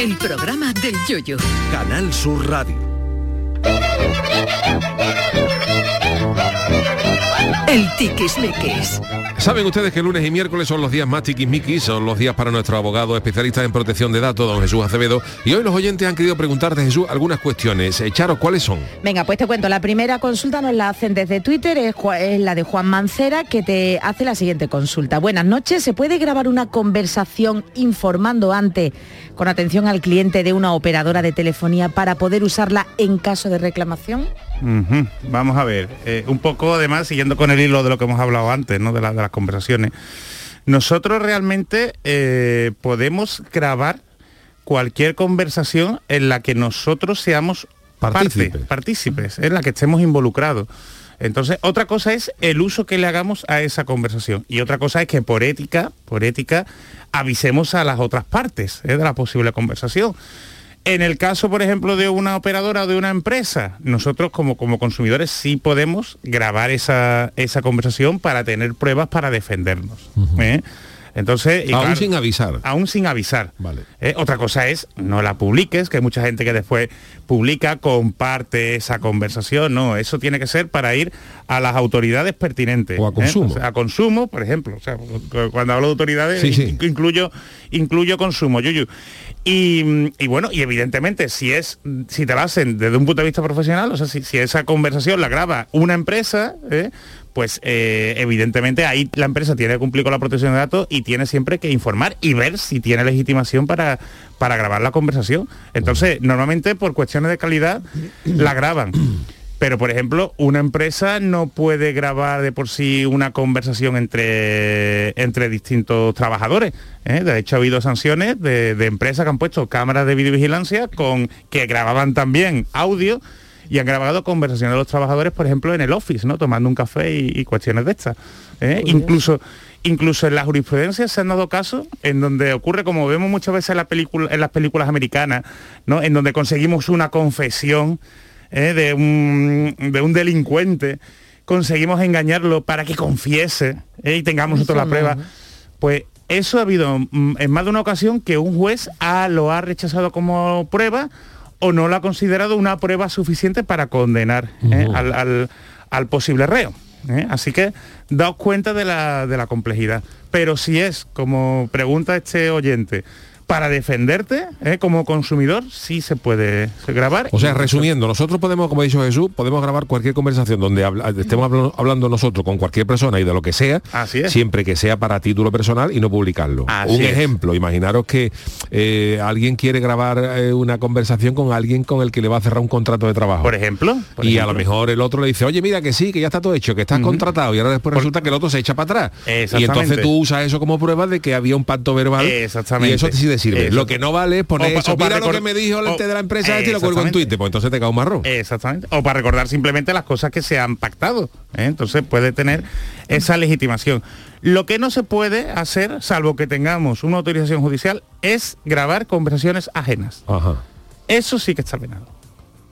El programa del Yoyo. Canal Sur Radio. El tiquismiquis. Saben ustedes que lunes y miércoles son los días más tiquismiquis, son los días para nuestro abogado especialista en protección de datos, don Jesús Acevedo. Y hoy los oyentes han querido preguntarte, Jesús, algunas cuestiones. Eh, Charo, ¿cuáles son? Venga, pues te cuento, la primera consulta nos la hacen desde Twitter, es, es la de Juan Mancera, que te hace la siguiente consulta. Buenas noches, ¿se puede grabar una conversación informando antes, con atención al cliente de una operadora de telefonía, para poder usarla en caso de reclamación? Vamos a ver, eh, un poco además siguiendo con el hilo de lo que hemos hablado antes, ¿no? de, la- de las conversaciones. Nosotros realmente eh, podemos grabar cualquier conversación en la que nosotros seamos parte, Partícipes. partícipes, en la que estemos involucrados. Entonces, otra cosa es el uso que le hagamos a esa conversación y otra cosa es que por ética, por ética, avisemos a las otras partes ¿eh? de la posible conversación. En el caso, por ejemplo, de una operadora o de una empresa, nosotros como, como consumidores sí podemos grabar esa, esa conversación para tener pruebas para defendernos. ¿eh? Entonces, Aún claro, sin avisar. aún sin avisar. Vale. Eh, otra cosa es no la publiques, que hay mucha gente que después publica, comparte esa conversación. No, eso tiene que ser para ir a las autoridades pertinentes. O a ¿eh? consumo. O sea, a consumo, por ejemplo. O sea, cu- cuando hablo de autoridades, Sí, sí. in- incluyo, incluyo consumo, yuyu. Y, bueno, y evidentemente, si es, si te lo hacen desde un punto de vista profesional, o sea, si, si esa conversación la graba una empresa, ¿eh? pues eh, evidentemente ahí la empresa tiene que cumplir con la protección de datos y tiene siempre que informar y ver si tiene legitimación para, para grabar la conversación. Entonces, normalmente por cuestiones de calidad la graban. Pero, por ejemplo, una empresa no puede grabar de por sí una conversación entre, entre distintos trabajadores. ¿eh? De hecho, ha habido sanciones de, de empresas que han puesto cámaras de videovigilancia con, que grababan también audio y han grabado conversaciones de los trabajadores, por ejemplo, en el office, ¿no? Tomando un café y, y cuestiones de estas. ¿eh? Incluso, incluso en la jurisprudencia se han dado casos en donde ocurre, como vemos muchas veces en, la película, en las películas americanas, ¿no? En donde conseguimos una confesión ¿eh? de, un, de un delincuente, conseguimos engañarlo para que confiese ¿eh? y tengamos nosotros la prueba. Pues eso ha habido mm, en más de una ocasión que un juez ha- lo ha rechazado como prueba o no lo ha considerado una prueba suficiente para condenar ¿eh? al, al- al posible reo. ¿eh? Así que daos cuenta de la, de la complejidad. Pero si es, como pregunta este oyente, para defenderte ¿eh? como consumidor, sí se puede grabar. O sea, resumiendo, nosotros podemos, como ha dicho Jesús, podemos grabar cualquier conversación donde habla- estemos hablando, hablando nosotros con cualquier persona y de lo que sea, Así es. siempre que sea para título personal y no publicarlo. Así Un es. ejemplo, imaginaros que eh, alguien quiere grabar eh, una conversación con alguien con el que le va a cerrar un contrato de trabajo. Por ejemplo. por y a lo mejor el otro le dice, oye, mira que sí, que ya está todo hecho, que estás contratado y ahora después resulta que el otro se echa para atrás. Y entonces tú usas eso como prueba de que había un pacto verbal Exactamente. y eso te sirve. Eso. Lo que no vale es poner O pa- eso. o Mira lo que me dijo el o- de la empresa este y lo cuelgo en. Twitter, pues entonces te cae un marrón. Exactamente. O para recordar simplemente las cosas que se han pactado. ¿eh? Entonces puede tener esa legitimación. Lo que no se puede hacer, salvo que tengamos una autorización judicial, es grabar conversaciones ajenas. Ajá. Eso sí que está penado.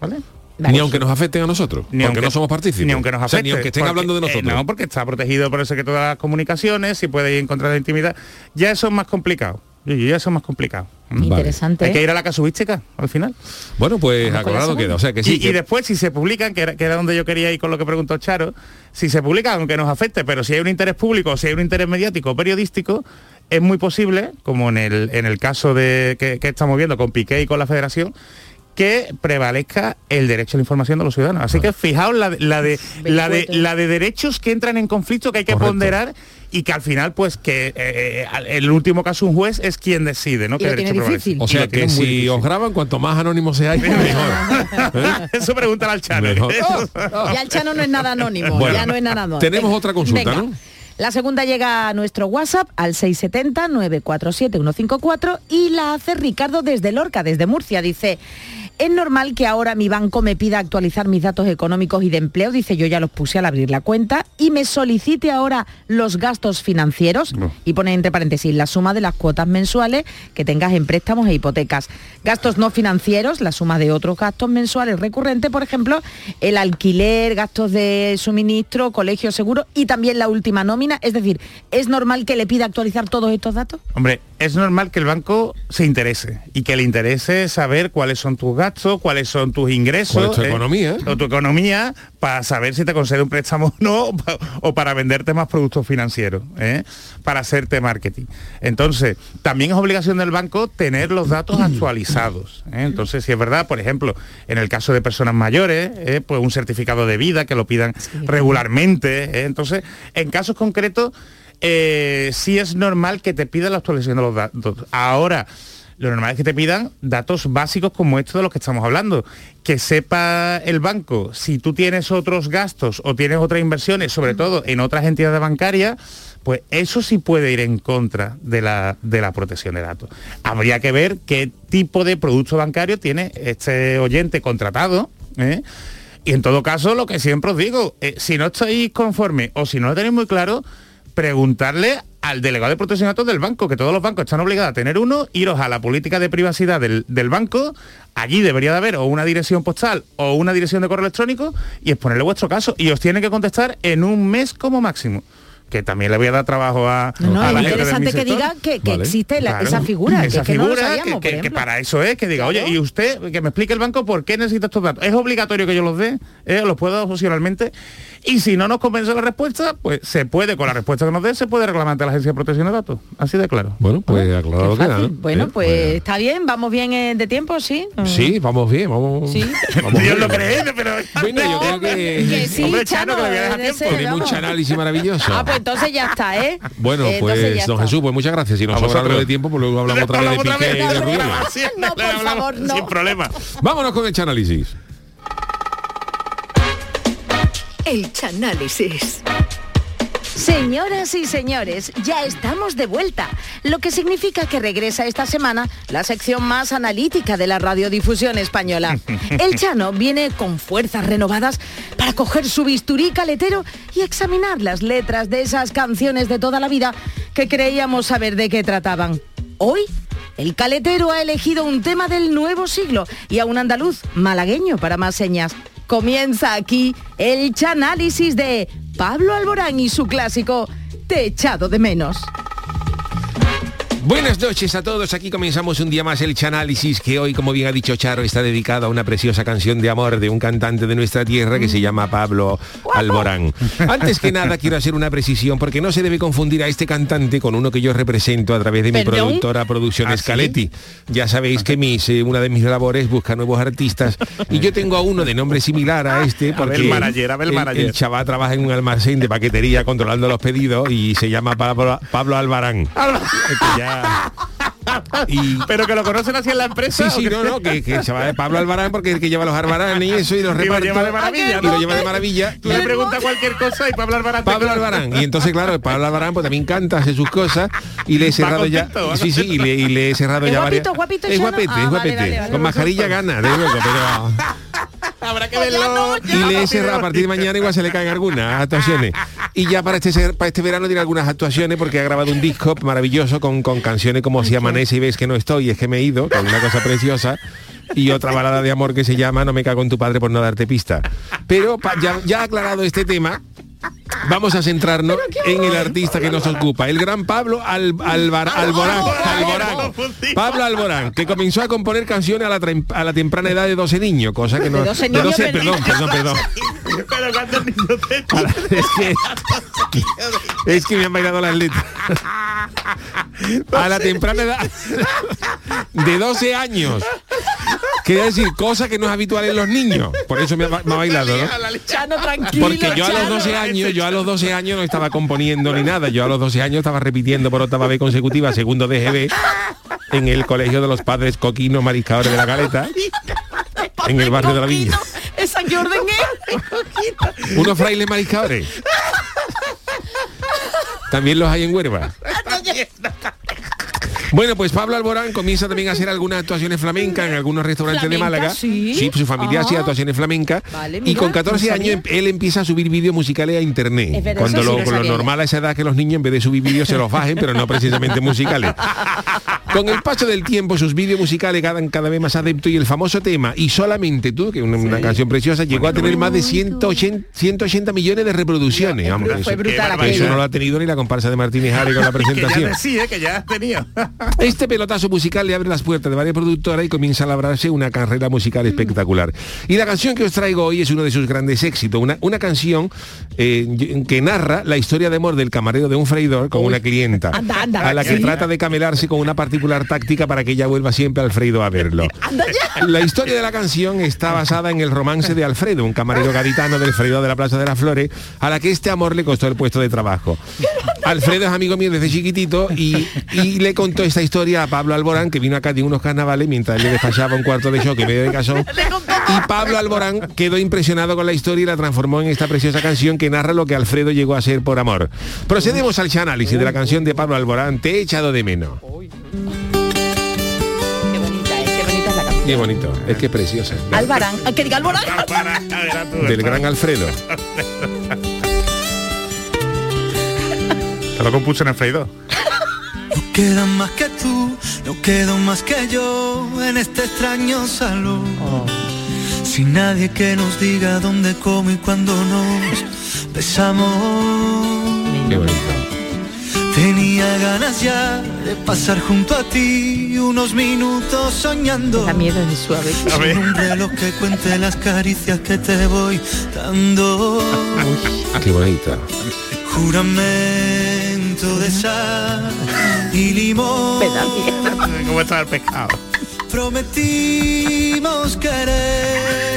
¿Vale? Ni aunque nos afecten a nosotros, Ni porque aunque- no somos partícipes. Ni aunque nos O sea, afecte. ni aunque estén porque, hablando de eh, nosotros. no, porque está protegido por el secreto de las comunicaciones, si puede ir en contra de la intimidad. Ya eso es más complicado. Y ya eso es más complicado. Interesante. Hay que ir a la casuística al final. Bueno, pues eso. queda. O sea que sí. y, que- y después si se publican, que era, que era donde yo quería ir con lo que preguntó Charo, si se publican, aunque nos afecte, pero si hay un interés público, si hay un interés mediático o periodístico, es muy posible, como en el, en el caso de que, que estamos viendo con Piqué y con la Federación, que prevalezca el derecho a la información de los ciudadanos. Así que fijaos la, de- la de la de la de derechos que entran en conflicto que hay que Correcto. ponderar y que al final pues que eh, eh, el último caso un juez es quien decide, ¿no? Derecho tiene prevalece. difícil. o sea que si difícil. os graban, cuanto más anónimos seáis, mejor. ¿Eh? <laughs> Eso pregúntale al Chano. Mejor. <laughs> Ya el Chano no es nada anónimo, Bueno, ya no es nada anónimo. tenemos otra consulta, venga. ¿no? La segunda llega a nuestro WhatsApp al 670-947-154 y la hace Ricardo desde Lorca, desde Murcia. Dice, es normal que ahora mi banco me pida actualizar mis datos económicos y de empleo, dice yo ya los puse al abrir la cuenta, y me solicite ahora los gastos financieros y pone entre paréntesis la suma de las cuotas mensuales que tengas en préstamos e hipotecas. Gastos no financieros, la suma de otros gastos mensuales recurrentes, por ejemplo, el alquiler, gastos de suministro, colegio seguro y también la última nómina. Es decir, ¿es normal que le pida actualizar todos estos datos? Hombre, es normal que el banco se interese y que le interese saber cuáles son tus gastos, cuáles son tus ingresos. ¿Cuál es tu eh, economía? O tu economía para saber si te concede un préstamo o no o pa- o para venderte más productos financieros, ¿eh? para hacerte marketing. Entonces, también es obligación del banco tener los datos actualizados. ¿eh? Entonces, si es verdad, por ejemplo, en el caso de personas mayores, ¿eh? pues un certificado de vida que lo pidan regularmente. ¿eh? Entonces, en casos concretos, eh, sí es normal que te pidan la actualización de los datos. Ahora, lo normal es que te pidan datos básicos como estos de los que estamos hablando. Que sepa el banco si tú tienes otros gastos o tienes otras inversiones, sobre todo en otras entidades bancarias, pues eso sí puede ir en contra de la, de la protección de datos. Habría que ver qué tipo de producto bancario tiene este oyente contratado. ¿eh? Y en todo caso, lo que siempre os digo, eh, si no estáis conforme o si no lo tenéis muy claro, preguntarle al delegado de protección de datos del banco, que todos los bancos están obligados a tener uno, iros a la política de privacidad del, del banco, allí debería de haber o una dirección postal o una dirección de correo electrónico y exponerle vuestro caso. Y os tiene que contestar en un mes como máximo. Que también le voy a dar trabajo a, No, no, a es la gente interesante que diga que, que Vale. existe la- Claro. esa figura, esa que, que no lo figura sabíamos, que, por que- para eso es que diga Claro. oye y usted que me explique el banco por qué necesita estos datos es obligatorio que yo los dé eh, los puedo dar opcionalmente y si no nos convence la respuesta pues se puede con la respuesta que nos dé se puede reclamar ante la agencia de protección de datos así de claro Bueno, pues aclarado Qué queda. ¿no? Bueno, Eh, pues está bien, vamos bien eh, de tiempo, ¿sí? Sí, vamos bien, vamos. Sí. <laughs> vamos Dios bien. lo cree pero Bueno, yo creo que, Que sí, Hombre, Chano, Chano, que le voy a dejar de tiempo. mucho análisis maravilloso. Entonces ya está, ¿eh? Bueno, Eh, pues don está. Jesús, pues muchas gracias. Si nos A sobra algo de tiempo, pues luego hablamos otra vez de Piqué y de No, por favor, no. sin problema Vámonos con el chanálisis. El Chanálisis. Señoras y señores, ya estamos de vuelta, lo que significa que regresa esta semana la sección más analítica de la radiodifusión española. <laughs> El Chano viene con fuerzas renovadas para coger su bisturí caletero y examinar las letras de esas canciones de toda la vida que creíamos saber de qué trataban. Hoy, el caletero ha elegido un tema del nuevo siglo y a un andaluz malagueño para más señas. Comienza aquí el chanálisis de Pablo Alborán y su clásico Te echado de menos. Buenas noches a todos, aquí comenzamos un día más el Chanálisis que hoy, como bien ha dicho Charo, está dedicado a una preciosa canción de amor de un cantante de nuestra tierra que se llama Pablo Alborán. <laughs> Antes que nada quiero hacer una precisión porque no se debe confundir a este cantante con uno que yo represento a través de mi ¿Perdón? productora Producciones ¿Ah, sí? Ya sabéis que mis, eh, una de mis labores busca nuevos artistas y yo tengo a uno de nombre similar a este <laughs> porque Abel Manager, el- Manager. el chaval trabaja en un almacén de paquetería controlando los pedidos y se llama Pablo, Pablo Albarán. <laughs> Y- pero que lo conocen así en la empresa Sí, sí, no, no, que, que se va de Pablo Albarán porque es el que lleva los arbaranes y eso y los Y lo reparte. lleva de maravilla, Y lo lleva de maravilla. tú le preguntas cualquier cosa y Pablo Albarán Pablo. Albarán. Y entonces, claro, Pablo Albarán pues también canta, hace sus cosas y le he cerrado ya. contento, Sí, sí, y le, y le he cerrado ¿Es ya guapito, varias. guapito, es guapete, Ah, es vale, guapete. vale, vale. Con mascarilla gana, de luego, pero. Habrá que verlo. y le he cerrado a partir de mañana igual se le caen algunas actuaciones. Y ya para este para este verano tiene algunas actuaciones porque ha grabado un disco maravilloso con, con canciones como si amanece y ves que no estoy es que me he ido con una cosa preciosa y otra balada de amor que se llama No me cago en tu padre por no darte pista. Pero pa- ya, ya aclarado este tema vamos a centrarnos en el artista que nos ocupa, el gran Pablo Al- Alvar- Alborán, Alborán. Pablo Alborán, que comenzó a componer canciones a la, trem- a la temprana edad de 12 niños, cosa que no... De 12 niños, perdón, perdón, perdón. Pero niños es, que, es que me han bailado las letras. A la temprana edad de 12 años. Quiere decir, cosa que no es habitual en los niños. Por eso me ha, me ha bailado, ¿no? Chano, tranquilo. Porque yo a los Chano. 12 años, yo a los 12 años no estaba componiendo ni nada. Yo a los 12 años estaba repitiendo por octava vez consecutiva segundo DGB en el colegio de los padres coquinos mariscadores de la caleta, en el barrio de la Villa. ¿Esa qué orden es? Unos frailes mariscadores. También los hay en Huerva. Bueno, pues Pablo Alborán comienza también a hacer algunas actuaciones flamencas en algunos restaurantes de. Málaga. Sí. su familia hacía actuaciones flamencas. Vale, y con 14 no años em- él empieza a subir vídeos musicales a internet. Es verdad, Cuando sí lo, normal a esa edad que los niños en vez de subir vídeos se los bajen, pero no precisamente musicales. <laughs> Con el paso del tiempo sus vídeos musicales quedan cada vez más adeptos y el famoso tema Y solamente tú, que es una, una canción preciosa, llegó a tener más de 180, 180 millones de reproducciones. Vamos, Fue eso- brutal eso no lo ha tenido ni la comparsa de Martínez Jare con la <laughs> Que ya presentación. decía que ya has tenido. Este pelotazo musical le abre las puertas de varias productoras y comienza a labrarse una carrera musical espectacular. Y la canción que os traigo hoy es uno de sus grandes éxitos, una, una canción eh, que narra la historia de amor del camarero de un freidor con una clienta, Anda, anda, a la que sí. trata de camelarse con una particular táctica para que ella vuelva siempre al Alfredo a verlo. <laughs> La historia de la canción está basada en el romance de Alfredo, un camarero gaditano del freidor de la Plaza de las Flores, a la que este amor le costó el puesto de trabajo. <laughs> Alfredo es amigo mío desde chiquitito y, y le contó esta historia a Pablo Alborán, que vino acá de unos carnavales mientras él le despachaba un cuarto de choque medio de casón. <laughs> Y Pablo Alborán quedó impresionado con la historia y la transformó en esta preciosa canción que narra lo que Alfredo llegó a ser por amor. Procedemos al análisis de la canción de Pablo Alborán, Te he echado de menos. Qué bonita es, qué bonita es la canción. Qué bonito, es que es preciosa. Albarán, que diga Albarán. Del gran Alfredo. Te lo compuso en el quedan más que tú, no quedo más que yo en este extraño salón. Sin nadie que nos diga dónde, cómo y cuándo nos besamos. Qué bonito. Tenía ganas ya de pasar junto a ti unos minutos soñando. Da miedo es suave. Sin un reloj que cuente las caricias que te voy dando. Qué bonito. De sal y limón. <laughs> ¿Cómo está el pescado? Prometimos dos.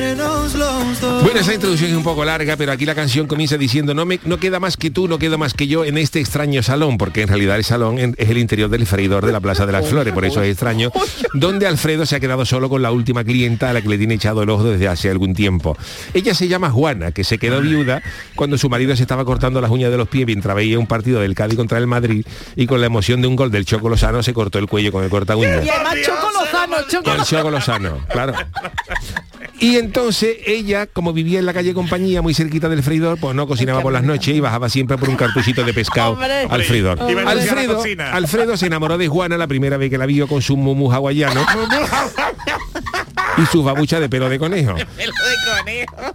Bueno, esa introducción es un poco larga, pero aquí la canción comienza diciendo no me no queda más que tú, no quedo más que yo en este extraño salón, porque en realidad el salón es el interior del freidor de la Plaza de las Flores, por eso es extraño, <laughs> donde Alfredo se ha quedado solo con la última clienta a la que le tiene echado el ojo desde hace algún tiempo. Ella se llama Juana, que se quedó viuda cuando su marido se estaba cortando las uñas de los pies mientras veía un partido del Cádiz contra el Madrid y con la emoción de un gol del Choco Lozano se cortó el cuello con el corta uñas. Y además Choco Lozano, Choco Con Choco Lozano, claro. <laughs> Y entonces ella, como vivía en la calle Compañía, muy cerquita del freidor, pues no cocinaba por las noches y bajaba siempre por un cartuchito de pescado Hombre. al freidor. Alfredo. Alfredo se enamoró de Juana la primera vez que la vio con su mumu hawaiano <laughs> y su babucha de pelo de conejo.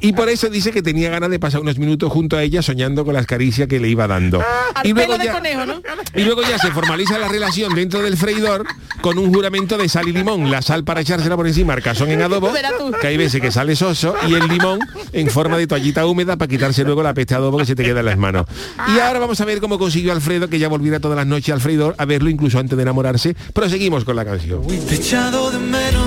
Y por eso dice que tenía ganas de pasar unos minutos junto a ella soñando con las caricias que le iba dando. Al y luego ya- conejo, ¿no? y luego ya se formaliza la relación dentro del freidor con un juramento de sal y limón. La sal para echársela por encima, el cazón en adobo, que hay veces que sale soso, y el limón en forma de toallita húmeda para quitarse luego la peste de adobo que se te queda en las manos. Y ahora vamos a ver cómo consiguió Alfredo que ya volviera todas las noches al freidor a verlo incluso antes de enamorarse. Proseguimos con la canción. Te he echado de menos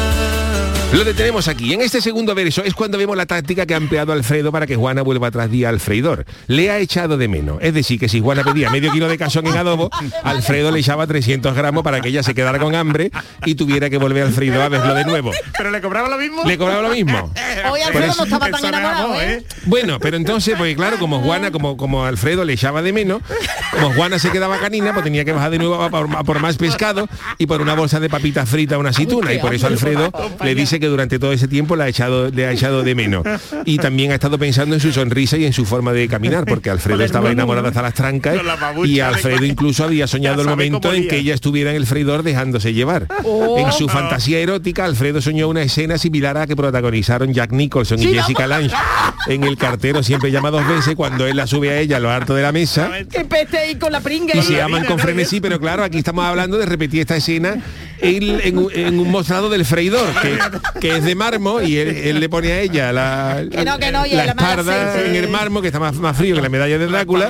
Lo detenemos aquí. En este segundo verso es cuando vemos la táctica que ha empleado Alfredo para que Juana vuelva tras día al freidor. Le ha echado de menos. Es decir, que si Juana pedía medio kilo de cazón en adobo, Alfredo le echaba 300 gramos para que ella se quedara con hambre y tuviera que volver al freidor a verlo de nuevo. ¿Pero le cobraba lo mismo? Le cobraba lo mismo. <laughs> Hoy Alfredo eso- no estaba tan enamorado, amor, ¿eh? Bueno, pero entonces, porque claro, como Juana, como, como Alfredo le echaba de menos, como Juana se quedaba canina, pues tenía que bajar de nuevo a por, a por más pescado y por una bolsa de papitas fritas, una aceituna. Y por eso Alfredo le dice que durante todo ese tiempo le ha echado, le ha echado de menos. Y también ha estado pensando en su sonrisa y en su forma de caminar, porque Alfredo estaba enamorado hasta las trancas la y Alfredo incluso había soñado el momento en que ella estuviera en el freidor dejándose llevar. Oh. En su fantasía erótica, Alfredo soñó una escena similar a la que protagonizaron Jack Nicholson y Sí, Jessica. Lange en El cartero siempre llama dos veces cuando él la sube a ella a lo harto de la mesa Que peste ahí con la pringa. y se aman con frenesí, pero claro, aquí estamos hablando de repetir esta escena en, en un- en un mostrado del freidor, que, que es de mármol, y él, él le pone a ella la, Que no, que no, y la espalda en el mármol, que está más, más frío que la medalla de Drácula,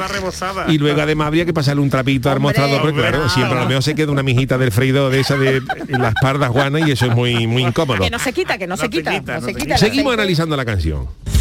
y luego además habría que pasarle un trapito al mostrador, pero claro, siempre a lo mejor se queda una mijita del freidor de esa de la espalda Juana, y eso es muy, muy incómodo. Que no se quita, que no, No se se quita. quita, no no se se quita el Seguimos analizando la canción.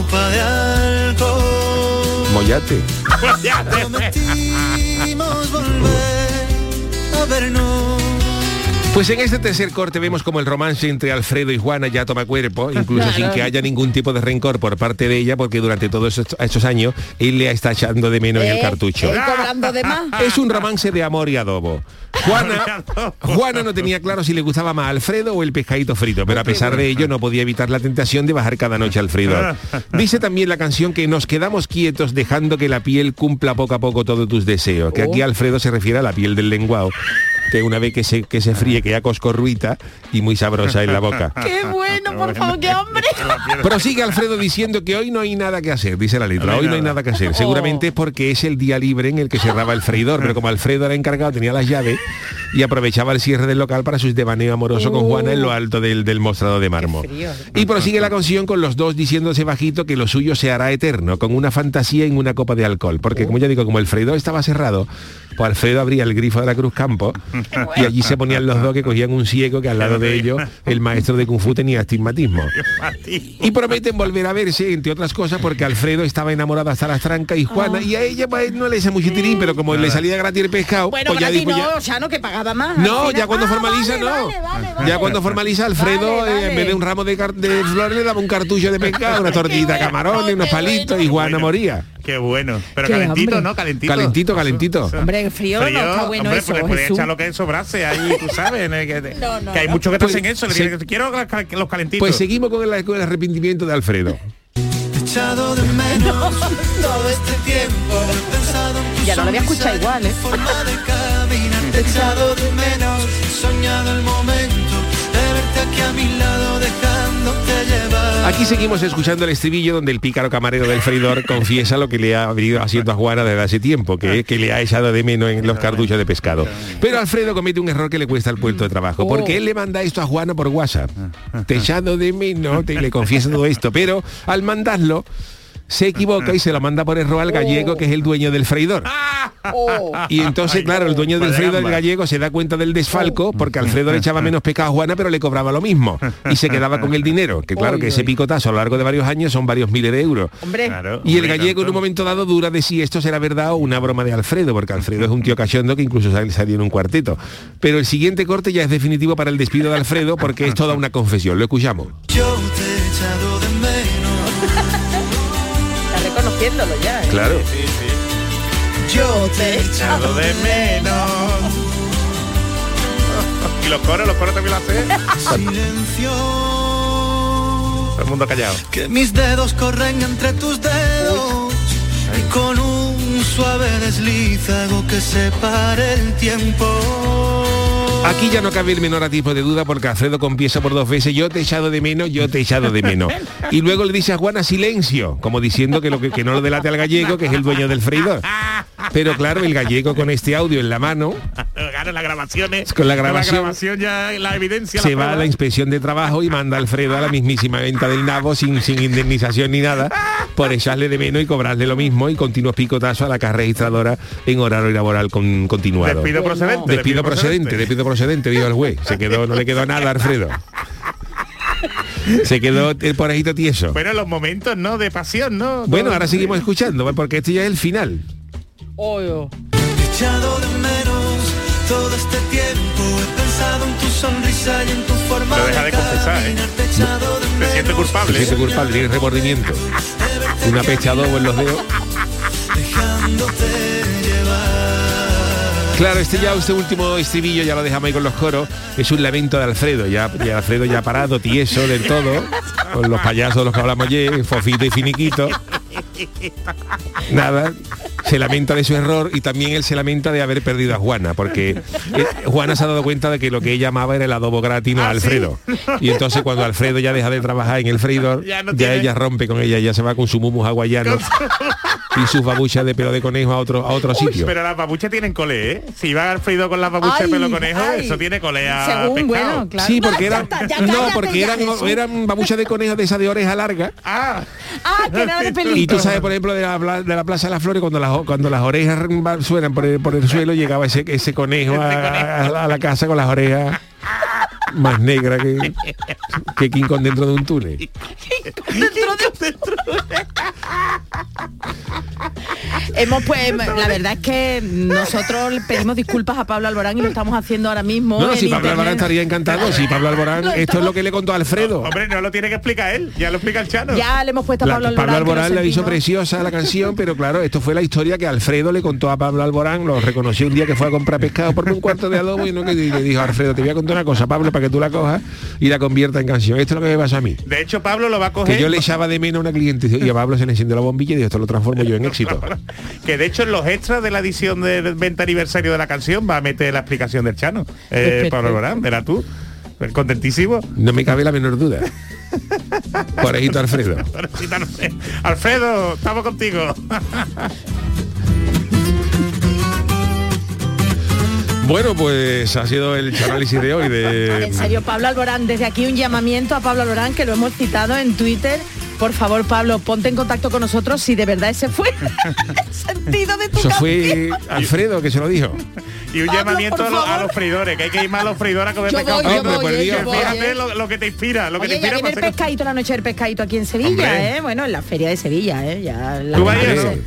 copa de alcohol. Mollate. Prometimos volver a vernos. Pues en este tercer corte vemos como el romance entre Alfredo y Juana ya toma cuerpo, incluso Claro. sin que haya ningún tipo de rencor por parte de ella, porque durante todos estos, estos años él le está echando de menos en el Eh, cartucho. eh, cobrando de más. Es un romance de amor y adobo. Juana, Juana no tenía claro si le gustaba más Alfredo o el pescadito frito, pero a pesar de ello no podía evitar la tentación de bajar cada noche al freidor. <laughs> Dice también la canción que nos quedamos quietos dejando que la piel cumpla poco a poco todos tus deseos, que aquí Alfredo se refiere a la piel del lenguado, que una vez que se, que se fríe queda coscorruita y muy sabrosa en la boca. <laughs> Qué bueno, por favor, qué hambre. <laughs> Prosigue Alfredo diciendo que hoy no hay nada que hacer, dice la letra, hoy no hay nada que hacer. Seguramente es porque es el día libre en el que cerraba el freidor, pero como Alfredo era encargado, tenía las llaves y aprovechaba el cierre del local para su devaneo amoroso con Juana en lo alto del, del mostrador de mármol. Y prosigue la canción con los dos diciéndose bajito que lo suyo se hará eterno, con una fantasía en una copa de alcohol. Porque como ya digo, como el freidor estaba cerrado, pues Alfredo abría el grifo de la Cruz Campo y allí se ponían los dos que cogían un ciego que al lado de ellos el maestro de Kung Fu tenía astigmatismo. Y prometen volver a verse, entre otras cosas, porque Alfredo estaba enamorado hasta las trancas y Juana, y a ella pues, no le hace mucho tirín, pero como le salía gratis el pescado, Bueno, pues ya gratis dijo no, ya- o sea, no, que pagaba más. no, ya cuando Ah, formaliza vale, no. vale, vale, vale. Ya cuando formaliza Alfredo, Vale, eh, en vez de un ramo de, de flores le daba un cartucho de pescado, una <laughs> tortita de bueno, camarones, unos palitos bueno. y Juana Bueno. moría. Qué bueno. Pero Qué calentito. ¿no? Calentito. Calentito, calentito. Hombre, en frío, no está bueno hombre, eso, pues Jesús. echar lo que sobrase ahí, tú sabes, que, <laughs> No, no, que hay no. muchos que Pues, hacen eso, le se- dicen, quiero los cal- los calentitos. Pues seguimos con el, con el arrepentimiento de Alfredo. echado de menos <laughs> todo este tiempo Ya no lo había escuchado igual, ¿eh? forma de <laughs> caminar echado de menos soñado el momento de verte aquí a mi lado Aquí seguimos escuchando el estribillo donde el pícaro camarero del freidor confiesa lo que le ha venido haciendo a Juana desde hace tiempo, que que le ha echado de menos en los cartuchos de pescado. Pero Alfredo comete un error que le cuesta el puesto de trabajo, porque él le manda esto a Juana por WhatsApp. Te he echado de menos, te le confiesa todo esto, pero al mandarlo se equivoca y se lo manda por error al gallego que es el dueño del freidor. Oh. Y entonces, claro, el dueño del freidor, el gallego, se da cuenta del desfalco porque Alfredo le echaba menos pecado a Juana, pero le cobraba lo mismo. Y se quedaba con el dinero. Que claro, que ese picotazo a lo largo de varios años son varios miles de euros. Claro, Y el gallego en un momento dado dura de si esto será verdad o una broma de Alfredo, porque Alfredo es un tío cachondo que incluso sal- salió en un cuarteto. Pero el siguiente corte ya es definitivo para el despido de Alfredo porque es toda una confesión. Lo escuchamos. yo te ya. ¿eh? Claro. yo te he echado Echado de menos. <laughs> Y los coros, los coros también lo hacen. silencio Todo el mundo callado. Que mis dedos corren entre tus dedos y con un suave desliz hago que separe el tiempo. Aquí ya no cabe el menor tipo de duda porque Alfredo confiesa por dos veces, yo te he echado de menos, yo te he echado de menos. Y luego le dice a Juana silencio, como diciendo que, lo que, que no lo delate al gallego, que es el dueño del freidor. Pero claro, el gallego con este audio en la mano Claro, las grabaciones. Con la grabación. La grabación ya, la evidencia. se la va a la inspección de trabajo y manda a Alfredo a la mismísima venta del nabo sin, sin indemnización ni nada por echarle de menos y cobrarle lo mismo y continuos picotazos a la caja registradora en horario laboral con, continuado. Despido procedente. Despido procedente, despido procedente, dijo el juez. Se quedó, no le quedó nada a Alfredo. Se quedó el porejito tieso. Bueno, los momentos, ¿no? De pasión, ¿no? Bueno, Todo- ahora seguimos escuchando, porque este ya es el final. echado de menos todo este tiempo he pensado en tu sonrisa y en tu forma Lo deja de confesar, ¿eh? culpable. siente culpable, tiene remordimiento. Una pecha adobo en los dedos. dejándote Claro, este ya, este último estribillo, ya lo dejamos ahí con los coros, es un lamento de Alfredo, ya, Alfredo ya parado, tieso del todo, con los payasos de los que hablamos ayer, Fofito y Finiquito. Nada, se lamenta de su error y también él se lamenta de haber perdido a Juana, porque eh, Juana se ha dado cuenta de que lo que ella amaba era el adobo gratino a ¿Ah, sí? Alfredo. Y entonces cuando Alfredo ya deja de trabajar en el freidor, Ya ya, no tiene- ella rompe con ella, ya se va con su mumus hawaiano y sus babuchas de pelo de conejo a otro, a otro Uy, sitio. pero las babuchas tienen cole, ¿eh? Si va Alfredo con las babuchas de pelo conejo, ay. eso tiene cole a Según, pescado. bueno, claro. Sí, porque Ya eran ya no, porque ya, eran eran babuchas de conejo de esa de oreja larga. Ah, Ah, que nada <laughs> de pelito. Y tú sabes, por ejemplo, de la, de la Plaza de las Flores, cuando las, cuando las orejas suenan por el, por el suelo, llegaba ese, ese conejo a la casa con las orejas más negras que, que King Kong dentro de un túnel. Hemos pues, la verdad es que nosotros pedimos disculpas a Pablo Alborán y lo estamos haciendo ahora mismo. No, si Pablo internet. Alborán estaría encantado, si Pablo Alborán, esto es lo que le contó a Alfredo. hombre, no lo tiene que explicar él, ya lo explica el Chano. Ya le hemos puesto a La- Pablo Alborán. Pablo Alborán le hizo preciosa la canción, pero claro, esto fue la historia que Alfredo le contó a Pablo Alborán, lo reconoció un día que fue a comprar pescado por un cuarto de adobo y, no, que- le dijo Alfredo, te voy a contar una cosa, Pablo, para que tú la cojas y la convierta en canción. Esto es lo que me pasa a mí. De hecho, Pablo lo va a coger. Que yo le echaba de menos a una cliente y a Pablo se le enciende la bombilla y digo, esto lo transformo yo en éxito. <laughs> Que de hecho en los extras de la edición del 20 aniversario de la canción va a meter la explicación del Chano. Eh. Pablo Alborán, verás tú. Contentísimo. No me cabe la menor duda. Porejito <laughs> Alfredo. Alfredo, estamos contigo. <laughs> Bueno, pues ha sido el análisis de hoy de... En serio, Pablo Alborán, desde aquí un llamamiento a Pablo Alborán, que lo hemos citado en Twitter. Por favor, Pablo, ponte en contacto con nosotros si de verdad ese fue <laughs> el sentido de tu Eso fue Alfredo que se lo dijo. Y un Pablo, llamamiento a, los- a favor. los freidores, que hay que ir más a los freidores a comer Yo pescado. voy, yo Hombre, voy, por Dios. yo voy, Fíjate lo, lo que te inspira, lo que Oye, te ya inspira viene el pescadito, la noche del pescadito aquí en Sevilla, Hombre. ¿eh? Bueno, en la feria de Sevilla, ¿eh? Ya la ¿Tú vas a ir o verdad no? es-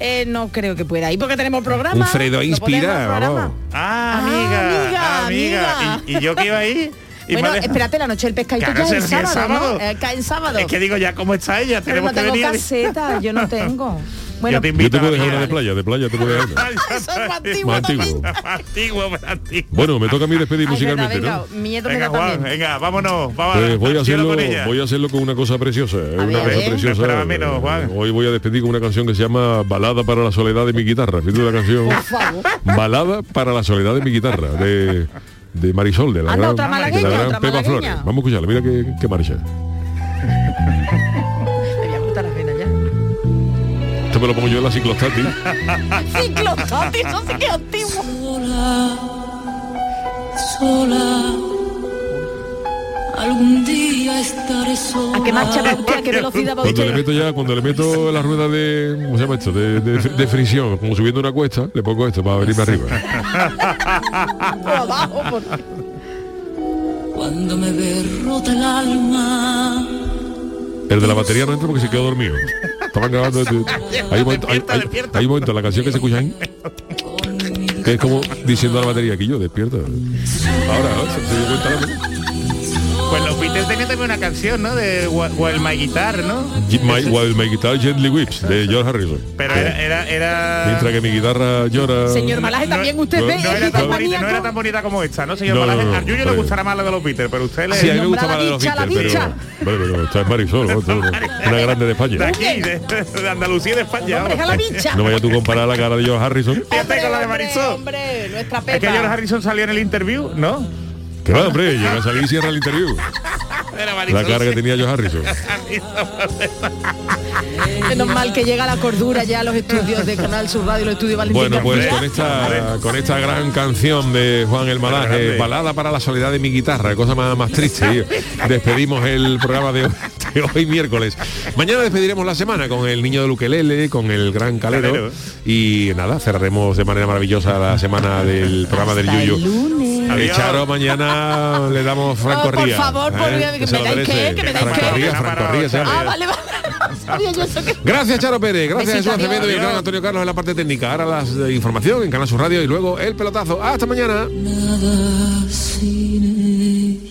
Eh, no creo que pueda ir porque tenemos programa. Un Fredo ¿Lo inspira, programa? Ah, Ah, amiga, amiga, amiga. amiga. Y, y yo que iba ahí. Y Bueno, me deja- espérate, la noche del pescadito Claro, ya es el el sábado, sábado. ¿no? Eh, cae en sábado. Es que digo ya cómo está ella, Pero tenemos no que tengo venir. a- caseta, yo no tengo. Bueno, <laughs> yo te Yo invito te puedo dejar una de playa, de playa te puedo dejar una. Eso es más antiguo Más antiguo. Más antiguo, más antiguo. Bueno, me toca a mí despedir Ay, verdad, musicalmente, venga, ¿no? miedo me Venga, da Juan, también. venga, vámonos. Vamos Pues voy a hacerlo, con ella. voy a hacerlo con una cosa preciosa, una ver, a cosa ver. preciosa. No esperaba menos, Juan. Hoy voy a despedir con una canción que se llama Balada para la soledad de mi guitarra. Fíjate la canción. Por favor. Balada para la soledad de mi guitarra, de, de Marisol, de la Anda, gran, otra de la malagueña, gran otra Pepa malagueña. Flores. Vamos a escucharla, mira qué, qué marcha. Esto me lo pongo yo en la. Ciclostati, eso sí que es antiguo. sola, sola. Algún día estaré sola. ¿A qué marcha va usted? ¿A qué velocidad va Cuando le usted? meto ya, cuando le meto la rueda de, ¿cómo se llama esto? De, de- de fricción, como subiendo una cuesta, le pongo esto para venirme arriba. <laughs> Abajo, por... Cuando me ve rota el alma. El de la batería no entra porque se quedó dormido. Estaban grabando. este- Hay un momento, hay, hay- hay un momento en la canción que se escucha ahí, que es como diciendo a la batería que yo despierta. Ahora, ¿no? se, se dio cuenta la- Pues los Beatles tenían también una canción, ¿no? De Wh- While My Guitar, ¿no? My, While My Guitar Gently Weeps de George Harrison. Pero era, era, era... Mientras que mi guitarra llora. Señor Malaje, también usted no, ve. No era, tan bonita, no era tan bonita como esta, ¿no, señor No, no, Malaje? no, a Yuyo le gustará más la de los Beatles, pero usted le... Sí, a mí me gusta la más la de los Beatles, pero, bueno, pero esta es Marisol, ¿no? Esto- una grande de De España. aquí, de, de Andalucía y de España. Hombre, vamos. a la bicha. No vayas tú a comparar la cara de George Harrison. Fíjate con la de Marisol. hombre, nuestra Es que Pepa. George Harrison salió en el interview, ¿no? Que va, hombre, llega a salir y cierra el interview. Marisol. La cara que tenía George Harrison. <laughs> Menos mal que llega la cordura ya a los estudios de Canal Sur Radio, los estudios Valentín Bueno, pues con esta, con esta gran canción de Juan el Malaje, balada para la soledad de mi guitarra, cosa más, más triste. tío. Despedimos el programa de hoy, de hoy miércoles. Mañana despediremos la semana con el niño de Luquelele, con el gran calero. Calero. Y nada, cerraremos de manera maravillosa la semana del programa del el Yuyo. lunes. Eh, Charo, mañana <laughs> le damos Franco Oh, por Ría. favor, por ¿eh? Dios, que me dais qué, que me dais Franco qué. Ría, Franco Ría, llama. Ah, vale, vale. <laughs> Gracias, Charo Pérez. Gracias, Jesús Acevedo y el gran Antonio Carlos en la parte técnica. Ahora las de información en Canal Sur Radio y luego el pelotazo. Hasta mañana. Nada sin